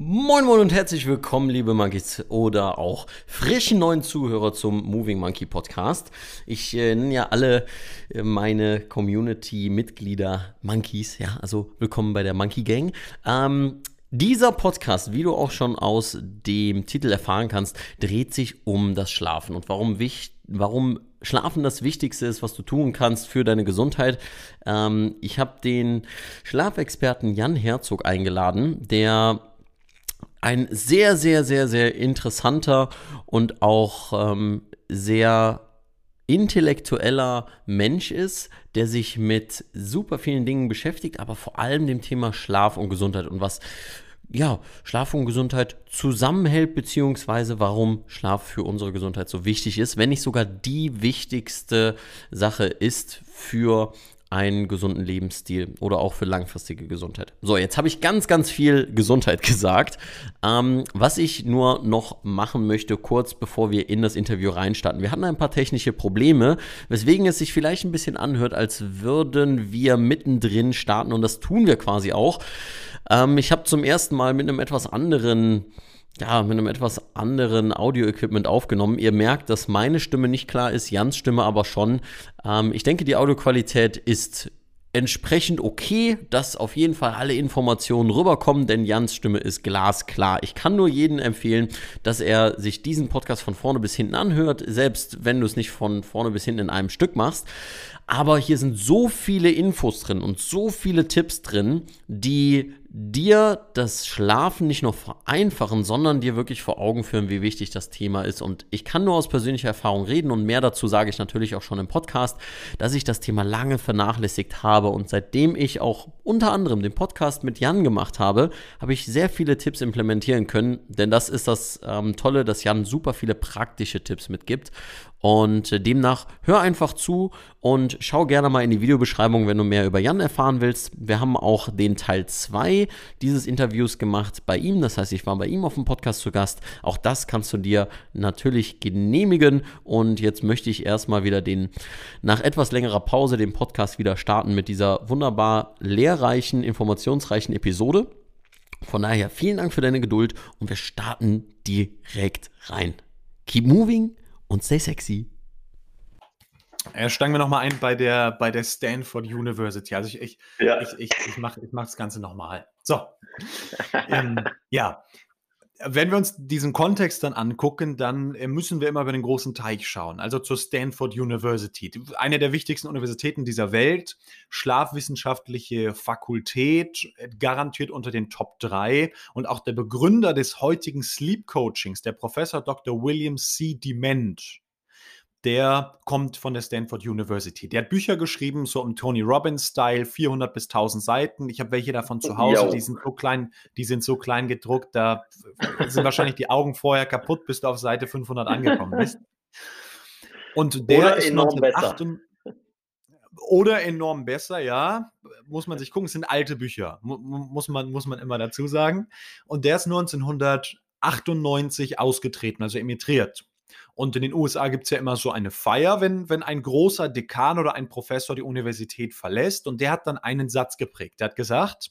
Moin Moin und herzlich willkommen, liebe Monkeys oder auch frischen neuen Zuhörer zum Moving Monkey Podcast. Ich äh, nenne ja alle äh, meine Community-Mitglieder Monkeys, ja, also willkommen bei der Monkey Gang. Ähm, dieser Podcast, wie du auch schon aus dem Titel erfahren kannst, dreht sich um das Schlafen und warum wichtig warum Schlafen das Wichtigste ist, was du tun kannst für deine Gesundheit. Ähm, ich habe den Schlafexperten Jan Herzog eingeladen, der ein sehr, sehr, sehr, sehr interessanter und auch ähm, sehr intellektueller Mensch ist, der sich mit super vielen Dingen beschäftigt, aber vor allem dem Thema Schlaf und Gesundheit und was ja, Schlaf und Gesundheit zusammenhält, beziehungsweise warum Schlaf für unsere Gesundheit so wichtig ist, wenn nicht sogar die wichtigste Sache ist für einen gesunden Lebensstil oder auch für langfristige Gesundheit. So, jetzt habe ich ganz, ganz viel Gesundheit gesagt. Ähm, was ich nur noch machen möchte, kurz bevor wir in das Interview reinstarten. Wir hatten ein paar technische Probleme, weswegen es sich vielleicht ein bisschen anhört, als würden wir mittendrin starten und das tun wir quasi auch. Ähm, ich habe zum ersten Mal mit einem etwas anderen ja, mit einem etwas anderen Audio-Equipment aufgenommen. Ihr merkt, dass meine Stimme nicht klar ist, Jans Stimme aber schon. Ähm, ich denke, die Audioqualität ist entsprechend okay, dass auf jeden Fall alle Informationen rüberkommen, denn Jans Stimme ist glasklar. Ich kann nur jedem empfehlen, dass er sich diesen Podcast von vorne bis hinten anhört, selbst wenn du es nicht von vorne bis hinten in einem Stück machst. Aber hier sind so viele Infos drin und so viele Tipps drin, die dir das Schlafen nicht nur vereinfachen, sondern dir wirklich vor Augen führen, wie wichtig das Thema ist. Und ich kann nur aus persönlicher Erfahrung reden und mehr dazu sage ich natürlich auch schon im Podcast, dass ich das Thema lange vernachlässigt habe. Und seitdem ich auch unter anderem den Podcast mit Jan gemacht habe, habe ich sehr viele Tipps implementieren können. Denn das ist das ähm, Tolle, dass Jan super viele praktische Tipps mitgibt. Und äh, demnach hör einfach zu und schau gerne mal in die Videobeschreibung, wenn du mehr über Jan erfahren willst. Wir haben auch den Teil 2 dieses Interviews gemacht bei ihm. Das heißt, ich war bei ihm auf dem Podcast zu Gast. Auch das kannst du dir natürlich genehmigen. Und jetzt möchte ich erstmal wieder den, nach etwas längerer Pause, den Podcast wieder starten mit dieser wunderbar lehrreichen, informationsreichen Episode. Von daher vielen Dank für deine Geduld und wir starten direkt rein. Keep moving und stay sexy. Ja, steigen wir nochmal ein bei der, bei der Stanford University. Also ich, ich, ja. ich, ich, ich mache ich mach das Ganze nochmal. So. ähm, ja, wenn wir uns diesen Kontext dann angucken, dann äh, müssen wir immer über den großen Teich schauen, also zur Stanford University, eine der wichtigsten Universitäten dieser Welt, schlafwissenschaftliche Fakultät, äh, garantiert unter den Top 3 und auch der Begründer des heutigen Sleep Coachings, der Professor Dr. William C. Dement, der kommt von der Stanford University. Der hat Bücher geschrieben, so im Tony Robbins-Style, 400 bis 1000 Seiten. Ich habe welche davon zu Hause, die sind so klein, die sind so klein gedruckt, da sind wahrscheinlich die Augen vorher kaputt, bis du auf Seite 500 angekommen bist. Und der oder ist enorm besser. Oder enorm besser, ja. Muss man sich gucken, es sind alte Bücher, muss man, muss man immer dazu sagen. Und der ist 1998 ausgetreten, also emigriert. Und in den USA gibt es ja immer so eine Feier, wenn, wenn ein großer Dekan oder ein Professor die Universität verlässt. Und der hat dann einen Satz geprägt. Der hat gesagt,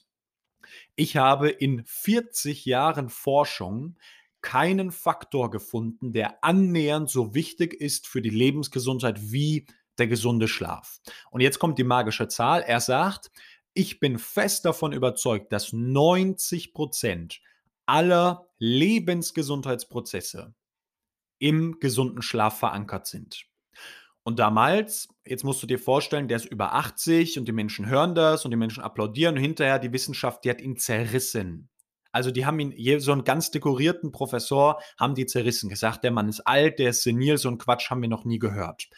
ich habe in 40 Jahren Forschung keinen Faktor gefunden, der annähernd so wichtig ist für die Lebensgesundheit wie der gesunde Schlaf. Und jetzt kommt die magische Zahl. Er sagt, ich bin fest davon überzeugt, dass 90 Prozent aller Lebensgesundheitsprozesse im gesunden Schlaf verankert sind. Und damals, jetzt musst du dir vorstellen, der ist über 80 und die Menschen hören das und die Menschen applaudieren und hinterher die Wissenschaft, die hat ihn zerrissen. Also die haben ihn, so einen ganz dekorierten Professor haben die zerrissen, gesagt, der Mann ist alt, der ist senil, so ein Quatsch haben wir noch nie gehört.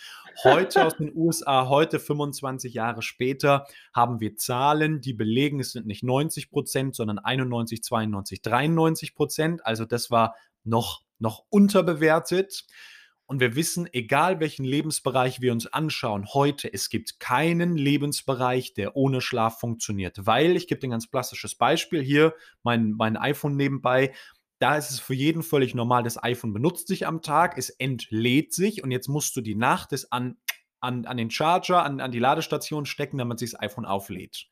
Heute aus den USA, heute 25 Jahre später, haben wir Zahlen, die belegen, es sind nicht 90 Prozent, sondern 91, 92, 93 Prozent. Also das war noch noch unterbewertet. Und wir wissen, egal welchen Lebensbereich wir uns anschauen, heute, es gibt keinen Lebensbereich, der ohne Schlaf funktioniert. Weil, ich gebe dir ein ganz klassisches Beispiel hier, mein, mein iPhone nebenbei, da ist es für jeden völlig normal, das iPhone benutzt sich am Tag, es entlädt sich und jetzt musst du die Nacht es an, an, an den Charger, an, an die Ladestation stecken, damit sich das iPhone auflädt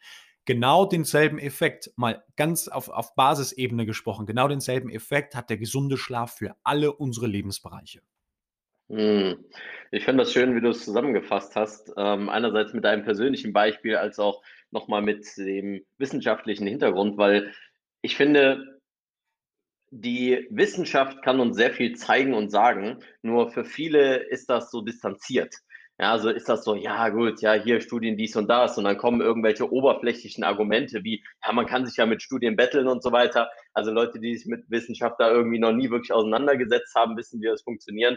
genau denselben Effekt, mal ganz auf, auf Basisebene gesprochen, genau denselben Effekt hat der gesunde Schlaf für alle unsere Lebensbereiche. Hm. Ich finde das schön, wie du es zusammengefasst hast. Ähm, einerseits mit deinem persönlichen Beispiel, als auch nochmal mit dem wissenschaftlichen Hintergrund, weil ich finde, die Wissenschaft kann uns sehr viel zeigen und sagen, nur für viele ist das so distanziert. Ja, also ist das so, ja gut, ja, hier Studien dies und das und dann kommen irgendwelche oberflächlichen Argumente wie, ja, man kann sich ja mit Studien betteln und so weiter. Also Leute, die sich mit Wissenschaft da irgendwie noch nie wirklich auseinandergesetzt haben, wissen, wie das funktioniert.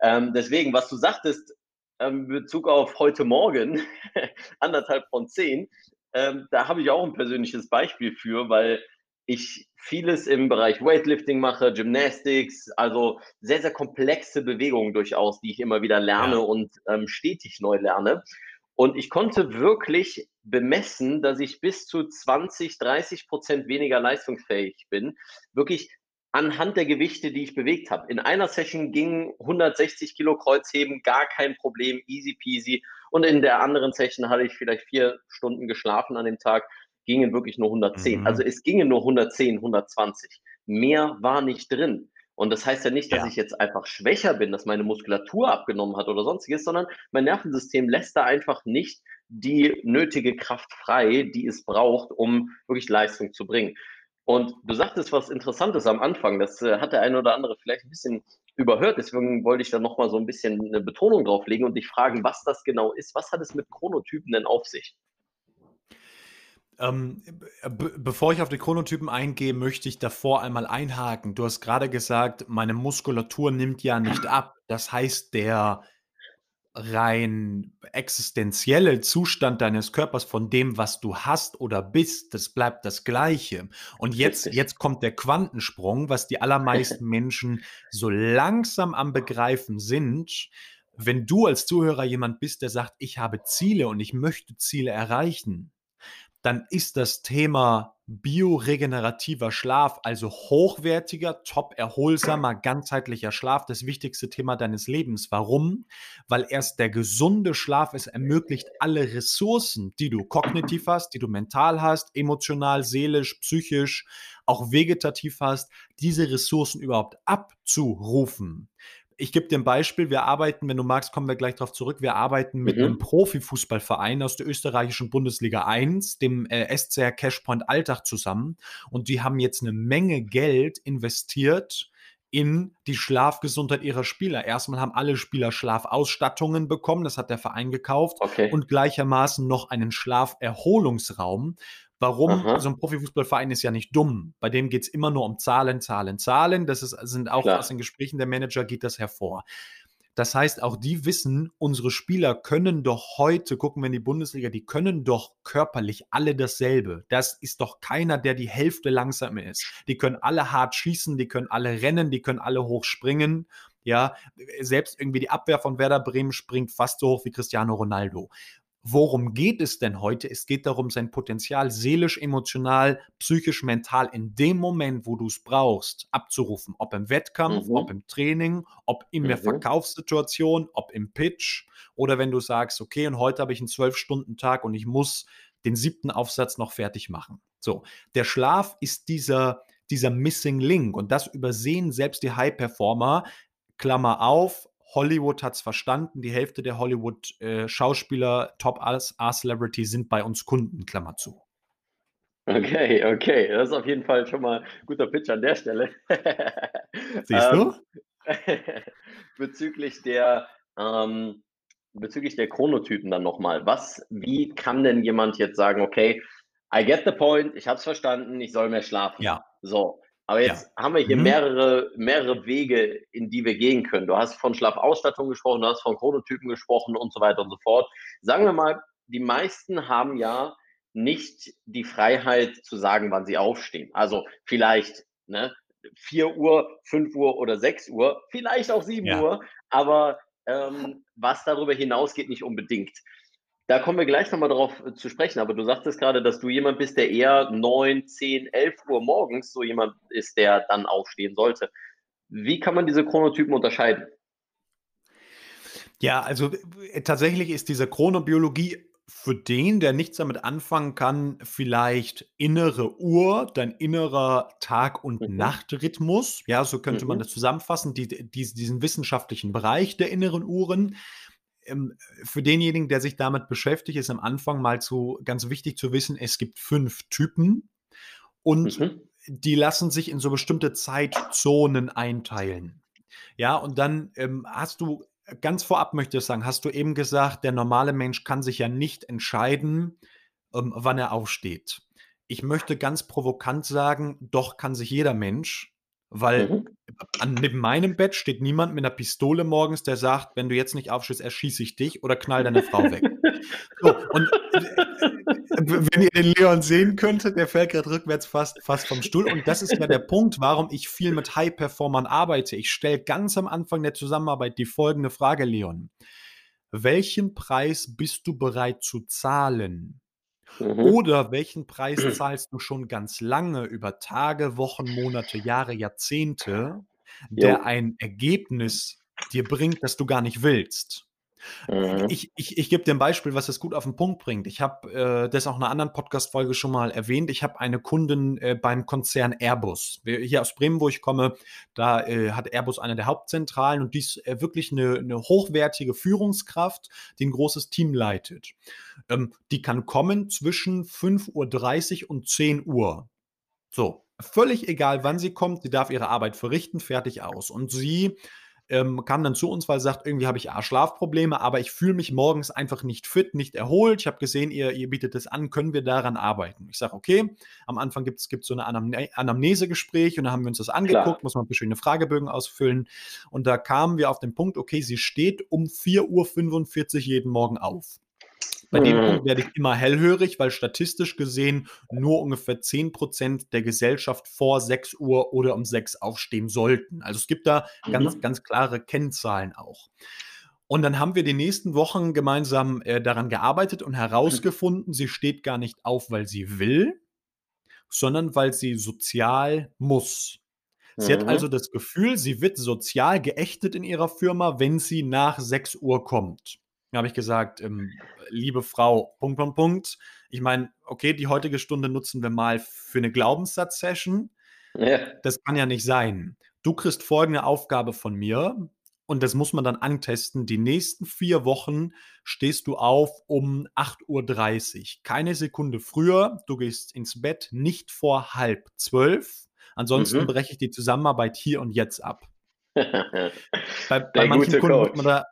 Ähm, deswegen, was du sagtest, ähm, Bezug auf heute Morgen, anderthalb von zehn, ähm, da habe ich auch ein persönliches Beispiel für, weil ich vieles im Bereich Weightlifting mache, Gymnastics, also sehr, sehr komplexe Bewegungen durchaus, die ich immer wieder lerne ja. und ähm, stetig neu lerne. Und ich konnte wirklich bemessen, dass ich bis zu 20, 30 Prozent weniger leistungsfähig bin. Wirklich anhand der Gewichte, die ich bewegt habe. In einer Session ging 160 Kilo Kreuzheben, gar kein Problem, easy peasy. Und in der anderen Session hatte ich vielleicht vier Stunden geschlafen an dem Tag gingen wirklich nur 110. Mhm. Also es gingen nur 110, 120. Mehr war nicht drin. Und das heißt ja nicht, dass ja. ich jetzt einfach schwächer bin, dass meine Muskulatur abgenommen hat oder sonstiges, sondern mein Nervensystem lässt da einfach nicht die nötige Kraft frei, die es braucht, um wirklich Leistung zu bringen. Und du sagtest was Interessantes am Anfang, das äh, hat der eine oder andere vielleicht ein bisschen überhört, deswegen wollte ich da nochmal so ein bisschen eine Betonung drauflegen und dich fragen, was das genau ist. Was hat es mit Chronotypen denn auf sich? Ähm, bevor ich auf die Chronotypen eingehe, möchte ich davor einmal einhaken. Du hast gerade gesagt, meine Muskulatur nimmt ja nicht ab. Das heißt, der rein existenzielle Zustand deines Körpers von dem, was du hast oder bist, das bleibt das Gleiche. Und jetzt, jetzt kommt der Quantensprung, was die allermeisten Menschen so langsam am Begreifen sind. Wenn du als Zuhörer jemand bist, der sagt, ich habe Ziele und ich möchte Ziele erreichen, dann ist das Thema bioregenerativer Schlaf, also hochwertiger, top erholsamer, ganzheitlicher Schlaf, das wichtigste Thema deines Lebens. Warum? Weil erst der gesunde Schlaf es ermöglicht, alle Ressourcen, die du kognitiv hast, die du mental hast, emotional, seelisch, psychisch, auch vegetativ hast, diese Ressourcen überhaupt abzurufen ich gebe dir ein Beispiel. Wir arbeiten, wenn du magst, kommen wir gleich darauf zurück. Wir arbeiten mit mhm. einem Profifußballverein aus der österreichischen Bundesliga 1, dem äh, SCR Cashpoint Alltag zusammen. Und die haben jetzt eine Menge Geld investiert in die Schlafgesundheit ihrer Spieler. Erstmal haben alle Spieler Schlafausstattungen bekommen, das hat der Verein gekauft, okay. und gleichermaßen noch einen Schlaferholungsraum, Warum? Aha. So ein Profifußballverein ist ja nicht dumm. Bei dem geht es immer nur um Zahlen, Zahlen, Zahlen. Das ist, sind auch Klar. aus den Gesprächen der Manager geht das hervor. Das heißt, auch die wissen, unsere Spieler können doch heute, gucken wir in die Bundesliga, die können doch körperlich alle dasselbe. Das ist doch keiner, der die Hälfte langsamer ist. Die können alle hart schießen, die können alle rennen, die können alle hoch springen. Ja, selbst irgendwie die Abwehr von Werder Bremen springt fast so hoch wie Cristiano Ronaldo. Worum geht es denn heute? Es geht darum, sein Potenzial seelisch, emotional, psychisch, mental in dem Moment, wo du es brauchst, abzurufen. Ob im Wettkampf, mhm. ob im Training, ob in der mhm. Verkaufssituation, ob im Pitch oder wenn du sagst, okay, und heute habe ich einen Zwölf-Stunden-Tag und ich muss den siebten Aufsatz noch fertig machen. So, der Schlaf ist dieser, dieser Missing Link und das übersehen selbst die High-Performer. Klammer auf, Hollywood hat es verstanden. Die Hälfte der Hollywood-Schauspieler, äh, Top-A-Celebrity sind bei uns Kunden, Klammer zu. Okay, okay. Das ist auf jeden Fall schon mal ein guter Pitch an der Stelle. Siehst du? Ähm, bezüglich der ähm, bezüglich der Chronotypen dann nochmal. Was, wie kann denn jemand jetzt sagen, okay, I get the point, ich habe es verstanden, ich soll mehr schlafen. Ja. So. Aber jetzt ja. haben wir hier mhm. mehrere, mehrere Wege, in die wir gehen können. Du hast von Schlafausstattung gesprochen, du hast von Chronotypen gesprochen und so weiter und so fort. Sagen wir mal, die meisten haben ja nicht die Freiheit zu sagen, wann sie aufstehen. Also vielleicht, ne, 4 Uhr, 5 Uhr oder 6 Uhr, vielleicht auch 7 Ja. Uhr, aber ähm, was darüber hinausgeht, nicht unbedingt. Da kommen wir gleich nochmal darauf äh, zu sprechen, aber du sagtest gerade, dass du jemand bist, der eher 9, 10, 11 Uhr morgens so jemand ist, der dann aufstehen sollte. Wie kann man diese Chronotypen unterscheiden? Ja, also äh, tatsächlich ist diese Chronobiologie für den, der nichts damit anfangen kann, vielleicht innere Uhr, dein innerer Tag- und Mhm. Nachtrhythmus. Ja, so könnte man Mhm. das zusammenfassen, die, die, diesen wissenschaftlichen Bereich der inneren Uhren. Ähm, für denjenigen, der sich damit beschäftigt, ist am Anfang mal zu, ganz wichtig zu wissen, es gibt fünf Typen und Mhm. die lassen sich in so bestimmte Zeitzonen einteilen. Ja, und dann ähm, hast du, ganz vorab möchte ich sagen, hast du eben gesagt, der normale Mensch kann sich ja nicht entscheiden, ähm, wann er aufsteht. Ich möchte ganz provokant sagen, doch kann sich jeder Mensch, weil Mhm. An, neben meinem Bett steht niemand mit einer Pistole morgens, der sagt, wenn du jetzt nicht aufstehst, erschieße ich dich oder knall deine Frau weg. So, und äh, wenn ihr den Leon sehen könntet, der fällt gerade rückwärts fast, fast vom Stuhl. Und das ist ja der Punkt, warum ich viel mit High-Performern arbeite. Ich stelle ganz am Anfang der Zusammenarbeit die folgende Frage, Leon. Welchen Preis bist du bereit zu zahlen? Mhm. Oder welchen Preis zahlst du schon ganz lange über Tage, Wochen, Monate, Jahre, Jahrzehnte, der Jo. ein Ergebnis dir bringt, das du gar nicht willst? Mhm. Ich, ich, ich gebe dir ein Beispiel, was das gut auf den Punkt bringt. Ich habe äh, das auch in einer anderen Podcast-Folge schon mal erwähnt. Ich habe eine Kundin äh, beim Konzern Airbus. Hier aus Bremen, wo ich komme, da äh, hat Airbus eine der Hauptzentralen und die ist äh, wirklich eine, eine hochwertige Führungskraft, die ein großes Team leitet. Ähm, die kann kommen zwischen 5.30 Uhr und 10 Uhr. So, völlig egal, wann sie kommt, sie darf ihre Arbeit verrichten, fertig aus. Und sie ähm, kam dann zu uns, weil sie sagt, irgendwie habe ich A, Schlafprobleme, aber ich fühle mich morgens einfach nicht fit, nicht erholt. Ich habe gesehen, ihr, ihr bietet es an, können wir daran arbeiten? Ich sage, okay, am Anfang gibt es so eine Anamne Anamnesegespräch und da haben wir uns das angeguckt, Klar. muss man verschiedene Fragebögen ausfüllen und da kamen wir auf den Punkt, okay, sie steht um 4.45 Uhr jeden Morgen auf. Bei dem Mhm. Punkt werde ich immer hellhörig, weil statistisch gesehen nur ungefähr 10% der Gesellschaft vor 6 Uhr oder um 6 aufstehen sollten. Also es gibt da ganz, Mhm. ganz klare Kennzahlen auch. Und dann haben wir die nächsten Wochen gemeinsam äh, daran gearbeitet und herausgefunden, sie steht gar nicht auf, weil sie will, sondern weil sie sozial muss. Sie hat Mhm. also das Gefühl, sie wird sozial geächtet in ihrer Firma, wenn sie nach 6 Uhr kommt. Da habe ich gesagt, ähm, liebe Frau, Punkt, Punkt, Punkt. Ich meine, okay, die heutige Stunde nutzen wir mal für eine Glaubenssatz-Session. Ja. Das kann ja nicht sein. Du kriegst folgende Aufgabe von mir und das muss man dann antesten. Die nächsten vier Wochen stehst du auf um 8.30 Uhr. Keine Sekunde früher. Du gehst ins Bett nicht vor halb zwölf. Ansonsten Mhm. breche ich die Zusammenarbeit hier und jetzt ab. Bei, bei, manchen, Kunden muss Coach. man da,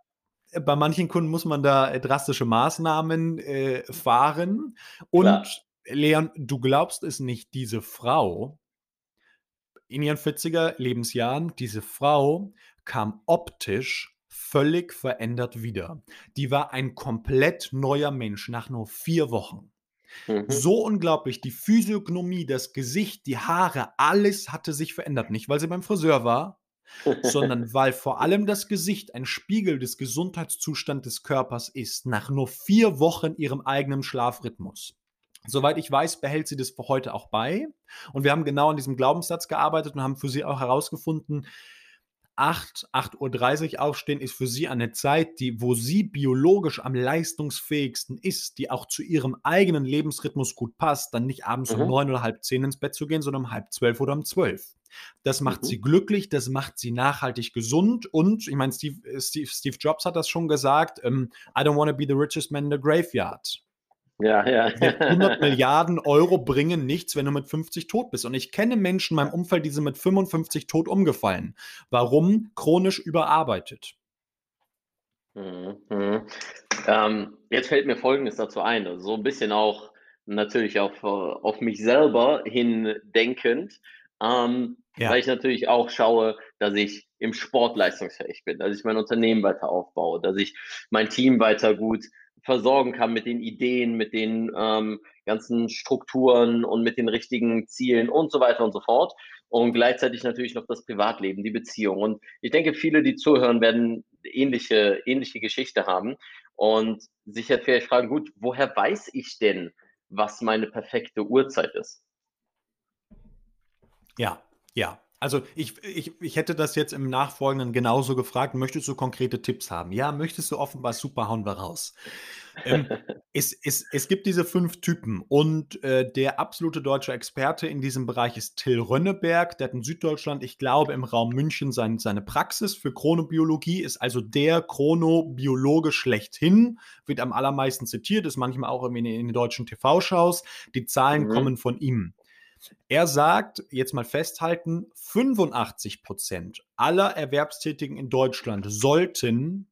bei manchen Kunden muss man da äh, drastische Maßnahmen äh, fahren. Und Klar. Leon, du glaubst es nicht, diese Frau in ihren 40er Lebensjahren, diese Frau kam optisch völlig verändert wieder. Die war ein komplett neuer Mensch nach nur vier Wochen. Mhm. So unglaublich, die Physiognomie, das Gesicht, die Haare, alles hatte sich verändert. Nicht, weil sie beim Friseur war, sondern weil vor allem das Gesicht ein Spiegel des Gesundheitszustands des Körpers ist, nach nur vier Wochen ihrem eigenen Schlafrhythmus. Soweit ich weiß, behält sie das für heute auch bei. Und wir haben genau an diesem Glaubenssatz gearbeitet und haben für sie auch herausgefunden, 8, 8.30 Uhr aufstehen ist für sie eine Zeit, die, wo sie biologisch am leistungsfähigsten ist, die auch zu ihrem eigenen Lebensrhythmus gut passt, dann nicht abends um Mhm. neun oder halb zehn ins Bett zu gehen, sondern um halb zwölf oder um zwölf. Das macht Mhm. sie glücklich, das macht sie nachhaltig gesund und ich meine, Steve, äh, Steve, Steve Jobs hat das schon gesagt, ähm, I don't want to be the richest man in the graveyard. Ja, ja. 100 Milliarden Euro bringen nichts, wenn du mit 50 tot bist. Und ich kenne Menschen in meinem Umfeld, die sind mit 55 tot umgefallen. Warum? Chronisch überarbeitet. Mhm. Ähm, jetzt fällt mir Folgendes dazu ein, also so ein bisschen auch natürlich auf, äh, auf mich selber hin denkend, ähm, Ja. weil ich natürlich auch schaue, dass ich im Sport leistungsfähig bin, dass ich mein Unternehmen weiter aufbaue, dass ich mein Team weiter gut versorgen kann mit den Ideen, mit den ähm, ganzen Strukturen und mit den richtigen Zielen und so weiter und so fort. Und gleichzeitig natürlich noch das Privatleben, die Beziehung. Und ich denke, viele, die zuhören, werden ähnliche, ähnliche Geschichte haben und sich jetzt vielleicht fragen, gut, woher weiß ich denn, was meine perfekte Uhrzeit ist? Ja, ja. Also ich, ich, ich hätte das jetzt im Nachfolgenden genauso gefragt. Möchtest du konkrete Tipps haben? Ja, möchtest du offenbar super, hauen wir raus. ähm, es, es, es gibt diese fünf Typen und äh, der absolute deutsche Experte in diesem Bereich ist Till Rönneberg. Der hat in Süddeutschland, ich glaube, im Raum München sein, seine Praxis für Chronobiologie, ist also der Chronobiologe schlechthin, wird am allermeisten zitiert, ist manchmal auch in, in den deutschen TV-Shows. Die Zahlen mhm. kommen von ihm. Er sagt, jetzt mal festhalten, 85 Prozent aller Erwerbstätigen in Deutschland sollten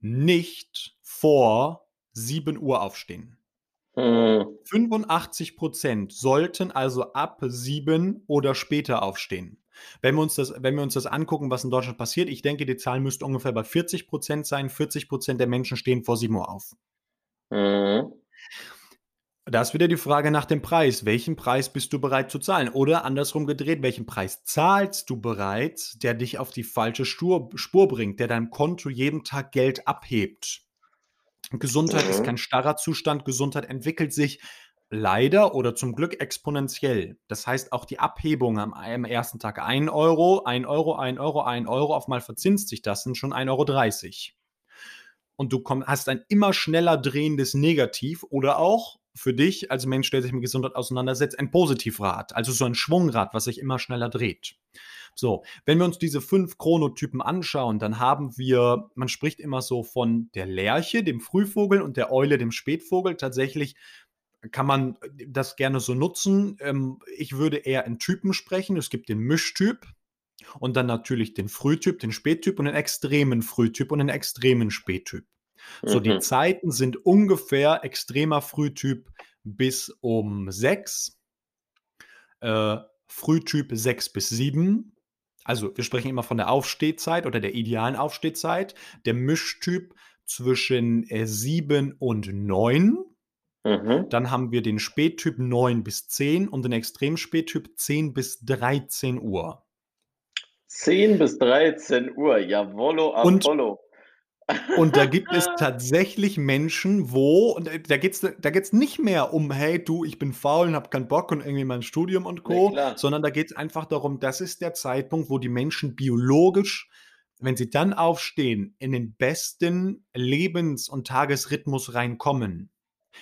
nicht vor 7 Uhr aufstehen. Hm. 85 Prozent sollten also ab 7 oder später aufstehen. Wenn wir, uns das, wenn wir uns das angucken, was in Deutschland passiert, ich denke, die Zahl müsste ungefähr bei 40 Prozent sein. 40 Prozent der Menschen stehen vor 7 Uhr auf. Mhm. Da ist wieder die Frage nach dem Preis. Welchen Preis bist du bereit zu zahlen? Oder andersrum gedreht, welchen Preis zahlst du bereits, der dich auf die falsche Spur, Spur bringt, der deinem Konto jeden Tag Geld abhebt? Gesundheit mhm. ist kein starrer Zustand. Gesundheit entwickelt sich leider oder zum Glück exponentiell. Das heißt, auch die Abhebung am, am ersten Tag 1 Euro, 1 Euro, 1 Euro, 1 Euro, auf mal verzinst sich das, sind schon 1,30 Euro. Und du komm, hast ein immer schneller drehendes Negativ oder auch für dich als Mensch, der sich mit Gesundheit auseinandersetzt, ein Positivrad, also so ein Schwungrad, was sich immer schneller dreht. So, wenn wir uns diese fünf Chronotypen anschauen, dann haben wir, man spricht immer so von der Lerche, dem Frühvogel und der Eule, dem Spätvogel. Tatsächlich kann man das gerne so nutzen. Ähm, ich würde eher in Typen sprechen. Es gibt den Mischtyp und dann natürlich den Frühtyp, den Spättyp und den extremen Frühtyp und den extremen Spättyp. So, die mhm. Zeiten sind ungefähr extremer Frühtyp bis um 6, äh, Frühtyp 6 bis 7. Also wir sprechen immer von der Aufstehzeit oder der idealen Aufstehzeit. Der Mischtyp zwischen äh, 7 und 9. Mhm. Dann haben wir den Spättyp 9 bis 10 und den Extremspättyp 10 bis 13 Uhr. 10 bis 13 Uhr, jawollo, Apollo. Und da gibt es tatsächlich Menschen, wo, und da geht es da geht's nicht mehr um, hey, du, ich bin faul und habe keinen Bock und irgendwie mein Studium und Co., nee, sondern da geht es einfach darum, das ist der Zeitpunkt, wo die Menschen biologisch, wenn sie dann aufstehen, in den besten Lebens- und Tagesrhythmus reinkommen.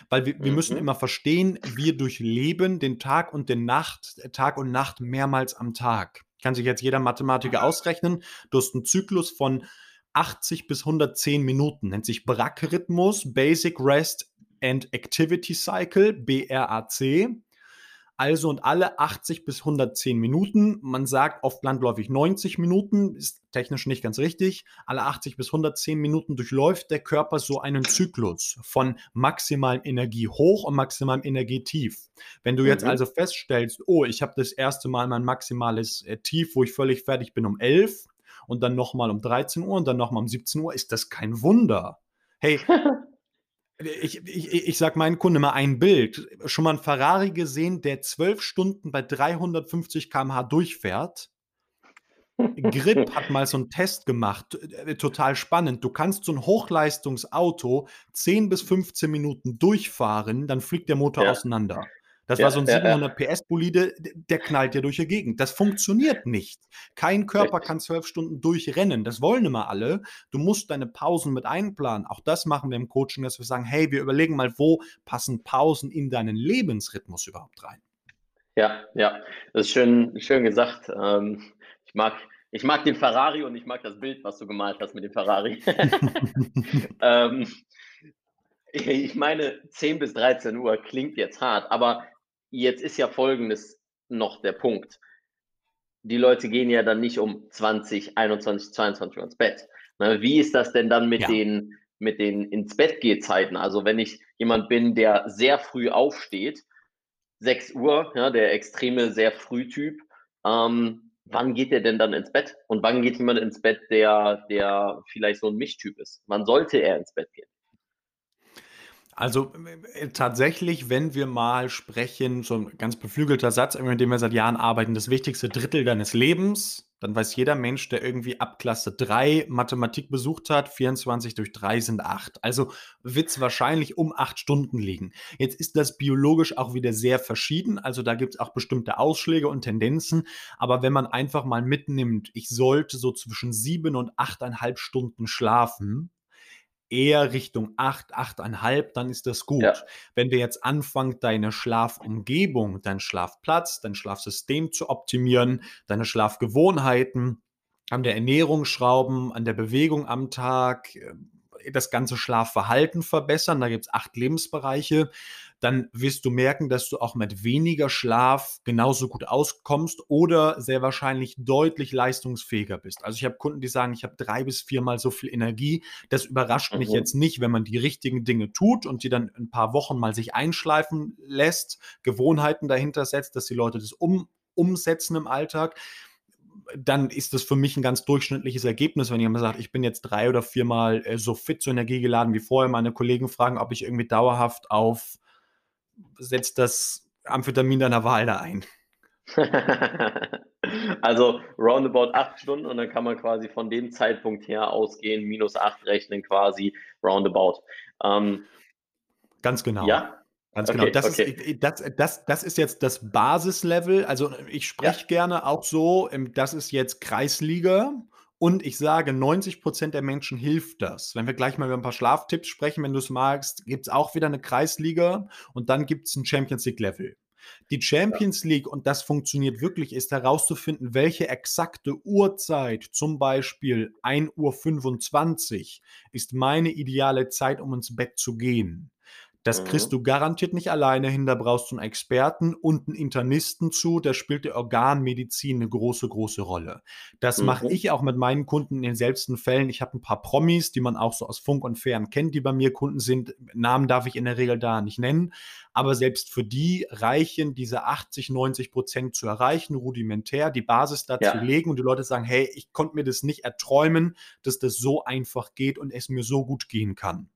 Weil wir, wir mhm. müssen immer verstehen, wir durchleben den Tag und den Nacht, Tag und Nacht mehrmals am Tag. Kann sich jetzt jeder Mathematiker ausrechnen. Du hast einen Zyklus von 80 bis 110 Minuten, nennt sich BRAC-Rhythmus, Basic Rest and Activity Cycle, BRAC. Also und alle 80 bis 110 Minuten, man sagt oft landläufig 90 Minuten, ist technisch nicht ganz richtig, alle 80 bis 110 Minuten durchläuft der Körper so einen Zyklus von maximalem Energie hoch und maximalem Energie tief. Wenn du jetzt mhm. also feststellst, oh, ich habe das erste Mal mein maximales äh, Tief, wo ich völlig fertig bin um 11, und dann nochmal um 13 Uhr und dann nochmal um 17 Uhr, ist das kein Wunder. Hey, ich, ich, ich sag meinen Kunden mal ein Bild. Schon mal ein Ferrari gesehen, der zwölf Stunden bei 350 km/h durchfährt. Grip hat mal so einen Test gemacht, äh, total spannend. Du kannst so ein Hochleistungsauto 10 bis 15 Minuten durchfahren, dann fliegt der Motor ja. auseinander. Das ja, war so ein 700 ja, PS Bolide, der knallt ja durch die Gegend. Das funktioniert nicht. Kein Körper kann zwölf Stunden durchrennen. Das wollen immer alle. Du musst deine Pausen mit einplanen. Auch das machen wir im Coaching, dass wir sagen, hey, wir überlegen mal, wo passen Pausen in deinen Lebensrhythmus überhaupt rein? Ja, ja, das ist schön, schön gesagt. Ähm, ich mag ich mag den Ferrari und ich mag das Bild, was du gemalt hast mit dem Ferrari. ähm, ich meine, 10 bis 13 Uhr klingt jetzt hart, aber Jetzt ist ja folgendes noch der Punkt. Die Leute gehen ja dann nicht um 20, 21, 22 Uhr ins Bett. Ne, wie ist das denn dann mit ja. den, mit den ins Bett Zeiten? Also wenn ich jemand bin, der sehr früh aufsteht, 6 Uhr, ja, der extreme sehr früh Typ, ähm, wann geht der denn dann ins Bett? Und wann geht jemand ins Bett, der, der vielleicht so ein Mischtyp ist? Wann sollte er ins Bett gehen? Also äh, tatsächlich, wenn wir mal sprechen, so ein ganz beflügelter Satz, in dem wir seit Jahren arbeiten, das wichtigste Drittel deines Lebens, dann weiß jeder Mensch, der irgendwie ab Klasse 3 Mathematik besucht hat, 24 durch 3 sind 8. Also wird es wahrscheinlich um 8 Stunden liegen. Jetzt ist das biologisch auch wieder sehr verschieden, also da gibt es auch bestimmte Ausschläge und Tendenzen, aber wenn man einfach mal mitnimmt, ich sollte so zwischen 7 und 8,5 Stunden schlafen, eher Richtung 8, 8,5, dann ist das gut. Ja. Wenn wir jetzt anfangen, deine Schlafumgebung, deinen Schlafplatz, dein Schlafsystem zu optimieren, deine Schlafgewohnheiten, an der Ernährung schrauben, an der Bewegung am Tag, äh, das ganze Schlafverhalten verbessern, da gibt es acht Lebensbereiche, dann wirst du merken, dass du auch mit weniger Schlaf genauso gut auskommst oder sehr wahrscheinlich deutlich leistungsfähiger bist. Also ich habe Kunden, die sagen, ich habe drei bis viermal so viel Energie. Das überrascht mhm. mich jetzt nicht, wenn man die richtigen Dinge tut und die dann ein paar Wochen mal sich einschleifen lässt, Gewohnheiten dahinter setzt, dass die Leute das um, umsetzen im Alltag dann ist das für mich ein ganz durchschnittliches Ergebnis, wenn jemand sagt, ich bin jetzt drei oder viermal äh, so fit, so energiegeladen wie vorher. Meine Kollegen fragen, ob ich irgendwie dauerhaft auf setzt das Amphetamin deiner Wahl da ein? also roundabout acht Stunden und dann kann man quasi von dem Zeitpunkt her ausgehen, minus acht rechnen quasi roundabout. Ähm, Ganz genau. Ja, Ganz genau. Okay, das, okay. Ist, das, das, das ist jetzt das Basislevel. Also ich spreche ja. gerne auch so, das ist jetzt Kreisliga und ich sage, 90 Prozent der Menschen hilft das. Wenn wir gleich mal über ein paar Schlaftipps sprechen, wenn du es magst, gibt es auch wieder eine Kreisliga und dann gibt es ein Champions League Level. Die Champions League, und das funktioniert wirklich, ist herauszufinden, welche exakte Uhrzeit, zum Beispiel 1.25 Uhr, ist meine ideale Zeit, um ins Bett zu gehen. Das kriegst mhm. du garantiert nicht alleine hin, da brauchst du einen Experten und einen Internisten zu, da spielt die Organmedizin eine große, große Rolle. Das mhm. mache ich auch mit meinen Kunden in den selbsten Fällen. Ich habe ein paar Promis, die man auch so aus Funk und Fern kennt, die bei mir Kunden sind. Namen darf ich in der Regel da nicht nennen, aber selbst für die reichen diese 80, 90 Prozent zu erreichen, rudimentär, die Basis dazu ja. legen und die Leute sagen, hey, ich konnte mir das nicht erträumen, dass das so einfach geht und es mir so gut gehen kann.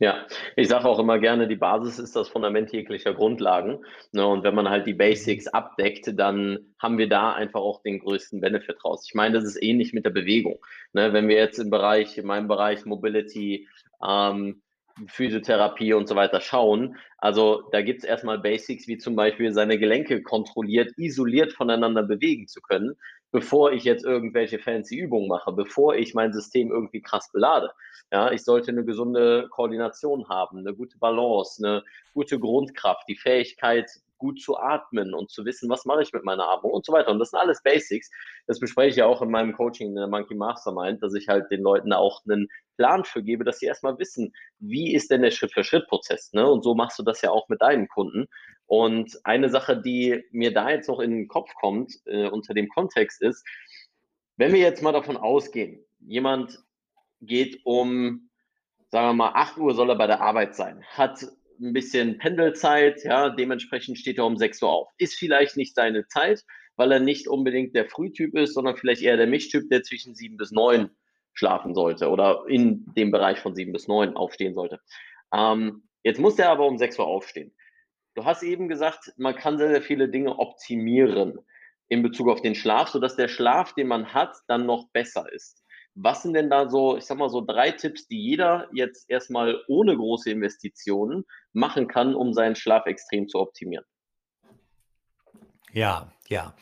Ja, ich sage auch immer gerne, die Basis ist das Fundament jeglicher Grundlagen. Ne, und wenn man halt die Basics abdeckt, dann haben wir da einfach auch den größten Benefit raus. Ich meine, das ist ähnlich mit der Bewegung. Ne, wenn wir jetzt im Bereich, in meinem Bereich Mobility, ähm, Physiotherapie und so weiter schauen, also da gibt es erstmal Basics, wie zum Beispiel seine Gelenke kontrolliert, isoliert voneinander bewegen zu können, bevor ich jetzt irgendwelche fancy Übungen mache, bevor ich mein System irgendwie krass belade. Ja, ich sollte eine gesunde Koordination haben, eine gute Balance, eine gute Grundkraft, die Fähigkeit, gut zu atmen und zu wissen, was mache ich mit meiner Atmung und so weiter. Und das sind alles Basics. Das bespreche ich ja auch in meinem Coaching in der Monkey Mastermind, dass ich halt den Leuten auch einen Plan für gebe, dass sie erstmal wissen, wie ist denn der Schritt-für-Schritt-Prozess. Ne? Und so machst du das ja auch mit deinen Kunden. Und eine Sache, die mir da jetzt noch in den Kopf kommt, äh, unter dem Kontext ist, wenn wir jetzt mal davon ausgehen, jemand geht um, sagen wir mal, 8 Uhr soll er bei der Arbeit sein, hat ein bisschen Pendelzeit, ja, dementsprechend steht er um 6 Uhr auf. Ist vielleicht nicht seine Zeit, weil er nicht unbedingt der Frühtyp ist, sondern vielleicht eher der Mischtyp, der zwischen 7 bis 9 schlafen sollte oder in dem Bereich von 7 bis 9 aufstehen sollte. Ähm, jetzt muss er aber um 6 Uhr aufstehen. Du hast eben gesagt, man kann sehr, sehr viele Dinge optimieren in Bezug auf den Schlaf, sodass der Schlaf, den man hat, dann noch besser ist. Was sind denn da so, ich sag mal so drei Tipps, die jeder jetzt erstmal ohne große Investitionen machen kann, um seinen Schlaf extrem zu optimieren? Ja, ja.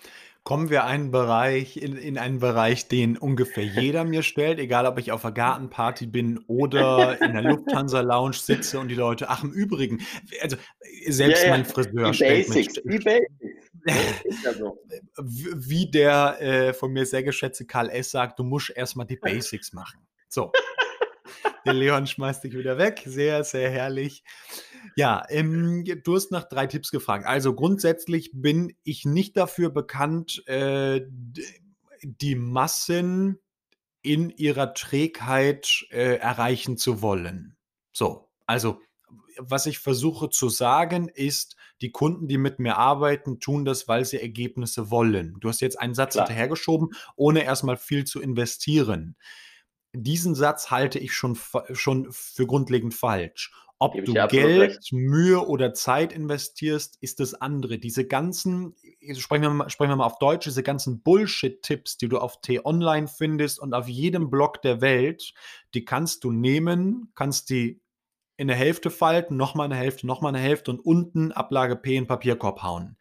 Kommen wir einen Bereich, in, in einen Bereich, den ungefähr jeder mir stellt, egal ob ich auf einer Gartenparty bin oder in der Lufthansa Lounge sitze und die Leute, ach im Übrigen, also selbst ja, ja. mein Friseur die stellt Basics, mich, die Basics. Wie der äh, von mir sehr geschätzte Karl S. sagt, du musst erstmal die Basics machen. So. der Leon schmeißt dich wieder weg. Sehr, sehr herrlich. Ja, ähm, du hast nach drei Tipps gefragt. Also grundsätzlich bin ich nicht dafür bekannt, äh, die Massen in ihrer Trägheit äh, erreichen zu wollen. So, also was ich versuche zu sagen, ist, die Kunden, die mit mir arbeiten, tun das, weil sie Ergebnisse wollen. Du hast jetzt einen Satz Klar. hinterhergeschoben, ohne erstmal viel zu investieren. Diesen Satz halte ich schon, schon für grundlegend falsch. Ob Gebe du Geld, recht. Mühe oder Zeit investierst, ist das andere. Diese ganzen, sprechen wir mal, sprechen wir mal auf Deutsch, diese ganzen Bullshit-Tipps, die du auf T-Online findest und auf jedem Blog der Welt, die kannst du nehmen, kannst die in der Hälfte falten, nochmal eine Hälfte, nochmal eine Hälfte und unten Ablage P in Papierkorb hauen.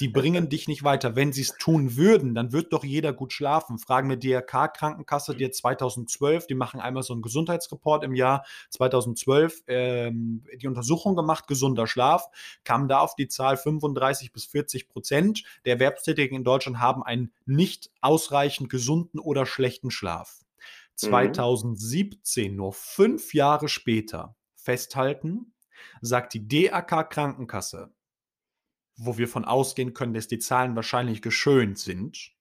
Die bringen dich nicht weiter. Wenn sie es tun würden, dann wird doch jeder gut schlafen. Fragen wir DRK-Krankenkasse, die 2012, die machen einmal so einen Gesundheitsreport im Jahr 2012, ähm, die Untersuchung gemacht, gesunder Schlaf, kam da auf die Zahl 35 bis 40 Prozent der Erwerbstätigen in Deutschland haben einen nicht ausreichend gesunden oder schlechten Schlaf. 2017, nur fünf Jahre später, festhalten, sagt die DAK Krankenkasse, wo wir von ausgehen können, dass die Zahlen wahrscheinlich geschönt sind,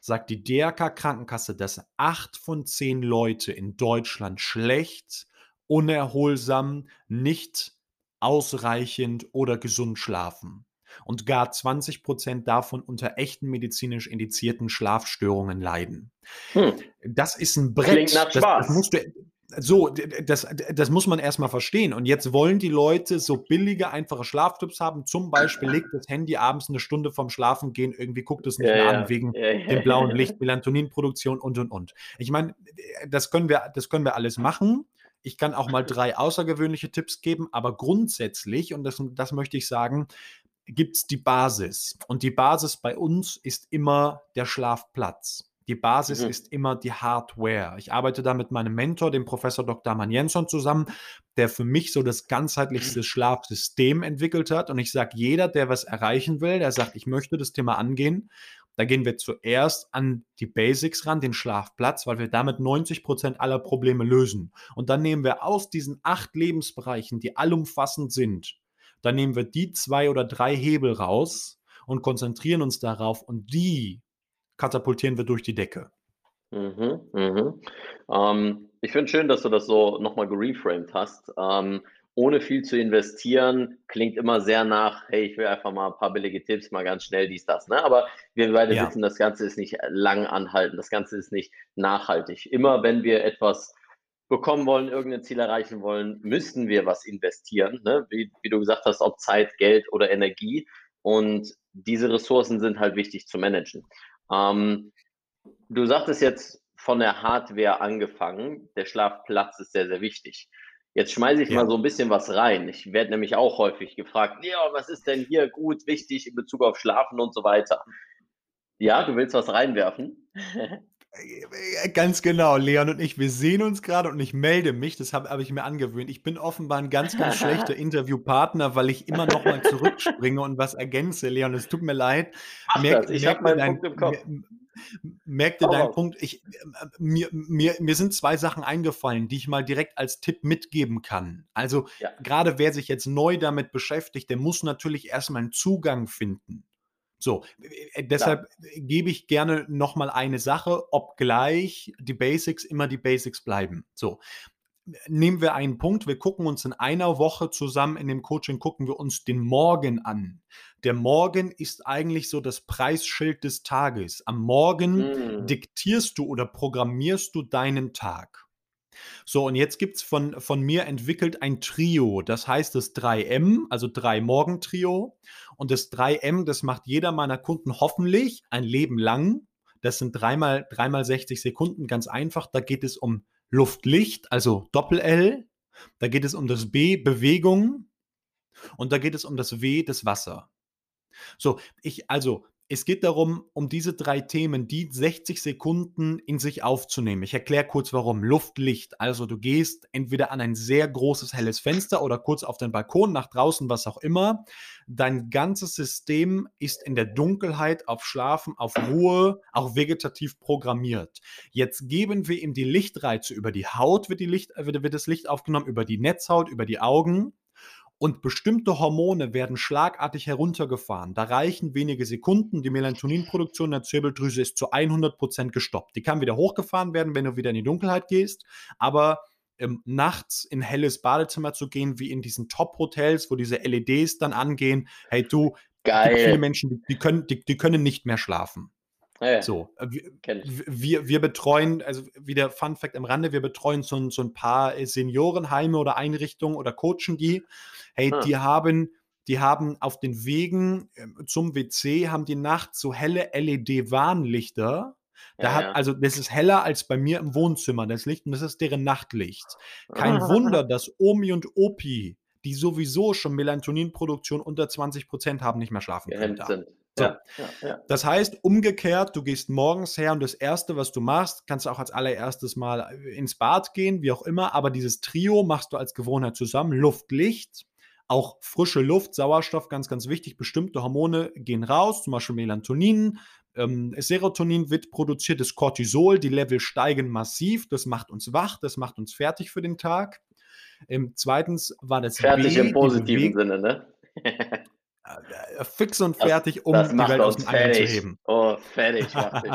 sagt die DRK Krankenkasse, dass acht von zehn Leute in Deutschland schlecht, unerholsam, nicht ausreichend oder gesund schlafen. Und gar 20 Prozent davon unter echten medizinisch indizierten Schlafstörungen leiden. Hm. Das ist ein Brett. Klingt nach das, Spaß. das musst du, so, das, das muss man erstmal verstehen. Und jetzt wollen die Leute so billige, einfache Schlaftipps haben. Zum Beispiel legt das Handy abends eine Stunde vorm Schlafen gehen, irgendwie guckt es nicht Ja, mehr ja. an wegen Ja, ja. dem blauen Licht, Melatoninproduktion und und und. Ich meine, das können wir, das können wir alles machen. Ich kann auch mal drei außergewöhnliche Tipps geben, aber grundsätzlich, und das, das möchte ich sagen, gibt es die Basis. Und die Basis bei uns ist immer der Schlafplatz. Die Basis Mhm. ist immer die Hardware. Ich arbeite da mit meinem Mentor, dem Professor Dr. Mann Jensson, zusammen, der für mich so das ganzheitlichste Schlafsystem entwickelt hat. Und ich sage, jeder, der was erreichen will, der sagt, ich möchte das Thema angehen, da gehen wir zuerst an die Basics ran, den Schlafplatz, weil wir damit 90 Prozent aller Probleme lösen. Und dann nehmen wir aus diesen acht Lebensbereichen, die allumfassend sind, dann nehmen wir die zwei oder drei Hebel raus und konzentrieren uns darauf und die katapultieren wir durch die Decke. Mhm, mhm. Ähm, ich finde schön, dass du das so nochmal gereframed hast. Ähm, ohne viel zu investieren, klingt immer sehr nach, hey, ich will einfach mal ein paar billige Tipps, mal ganz schnell dies, das. Ne? Aber wir beide Ja. wissen, das Ganze ist nicht lang anhalten, das Ganze ist nicht nachhaltig. Immer wenn wir etwas bekommen wollen, irgendein Ziel erreichen wollen, müssen wir was investieren. Ne? Wie, wie du gesagt hast, ob Zeit, Geld oder Energie. Und diese Ressourcen sind halt wichtig zu managen. Ähm, du sagtest jetzt von der Hardware angefangen, der Schlafplatz ist sehr, sehr wichtig. Jetzt schmeiße ich Ja. mal so ein bisschen was rein. Ich werde nämlich auch häufig gefragt, ja, was ist denn hier gut, wichtig in Bezug auf Schlafen und so weiter. Ja, du willst was reinwerfen? Ganz genau, Leon und ich, wir sehen uns gerade und ich melde mich, das habe hab ich mir angewöhnt. Ich bin offenbar ein ganz, ganz schlechter Interviewpartner, weil ich immer noch mal zurückspringe und was ergänze. Leon, es tut mir leid. Mach das, ich hab mir meinen dein- Punkt im Kopf. mer- Merk dir deinen. Punkt. Ich, mir, mir, mir sind zwei Sachen eingefallen, die ich mal direkt als Tipp mitgeben kann. Also Ja. gerade wer sich jetzt neu damit beschäftigt, der muss natürlich erstmal einen Zugang finden. So, äh, deshalb gebe ich gerne nochmal eine Sache, obgleich die Basics immer die Basics bleiben. So, nehmen wir einen Punkt, wir gucken uns in einer Woche zusammen in dem Coaching, gucken wir uns den Morgen an. Der Morgen ist eigentlich so das Preisschild des Tages. Am Morgen Mm. diktierst du oder programmierst du deinen Tag. So, und jetzt gibt es von, von mir entwickelt ein Trio. Das heißt das 3M, also drei Morgen-Trio. Und das 3M, das macht jeder meiner Kunden hoffentlich ein Leben lang. Das sind dreimal, dreimal 60 Sekunden, ganz einfach. Da geht es um Luft-Licht, also Doppel-L. Da geht es um das B, Bewegung. Und da geht es um das W, das Wasser. So, ich, also, es geht darum, um diese drei Themen, die 60 Sekunden in sich aufzunehmen. Ich erkläre kurz warum. Luft, Licht. Also du gehst entweder an ein sehr großes helles Fenster oder kurz auf den Balkon, nach draußen, was auch immer. Dein ganzes System ist in der Dunkelheit auf Schlafen, auf Ruhe, auch vegetativ programmiert. Jetzt geben wir ihm die Lichtreize. Über die Haut wird, die Licht, äh, wird, wird das Licht aufgenommen, über die Netzhaut, über die Augen. Und bestimmte Hormone werden schlagartig heruntergefahren. Da reichen wenige Sekunden. Die Melatoninproduktion der Zirbeldrüse ist zu 100% gestoppt. Die kann wieder hochgefahren werden, wenn du wieder in die Dunkelheit gehst. Aber ähm, nachts in helles Badezimmer zu gehen, wie in diesen Top-Hotels, wo diese LEDs dann angehen, hey du, gibt viele Geil. Menschen, die, können, die, die können nicht mehr schlafen. Ja, ja. So, äh, wir, wir, betreuen, also wieder Fun Fact am Rande, wir betreuen so, ein- so ein paar äh, Seniorenheime oder Einrichtungen oder coachen die. Hey, Ah. die haben, die haben auf den Wegen ähm, zum WC, haben die nachts so helle LED-Warnlichter. Da Ja, hat, also das ist heller als bei mir im Wohnzimmer, das Licht, und das ist deren Nachtlicht. Kein Wunder, dass Omi und Opi, die sowieso schon Melatoninproduktion unter 20% haben, nicht mehr schlafen können. So. Ja, ja, ja. Das heißt, umgekehrt, du gehst morgens her und das Erste, was du machst, kannst du auch als allererstes mal äh, ins Bad gehen, wie auch immer, aber dieses Trio machst du als Gewohnheit zusammen. Luft, Licht, auch frische Luft, Sauerstoff, ganz, ganz wichtig. Bestimmte Hormone gehen raus, zum Beispiel Melatonin. Ähm, Serotonin wird produziert, das Cortisol, die Level steigen massiv, das macht uns wach, das macht uns fertig für den Tag. Ähm, zweitens war das Fertig B, im positiven Sinne, ne? äh, fix und fertig, um das die Welt aus dem Angeln zu heben. Oh, fertig macht dich.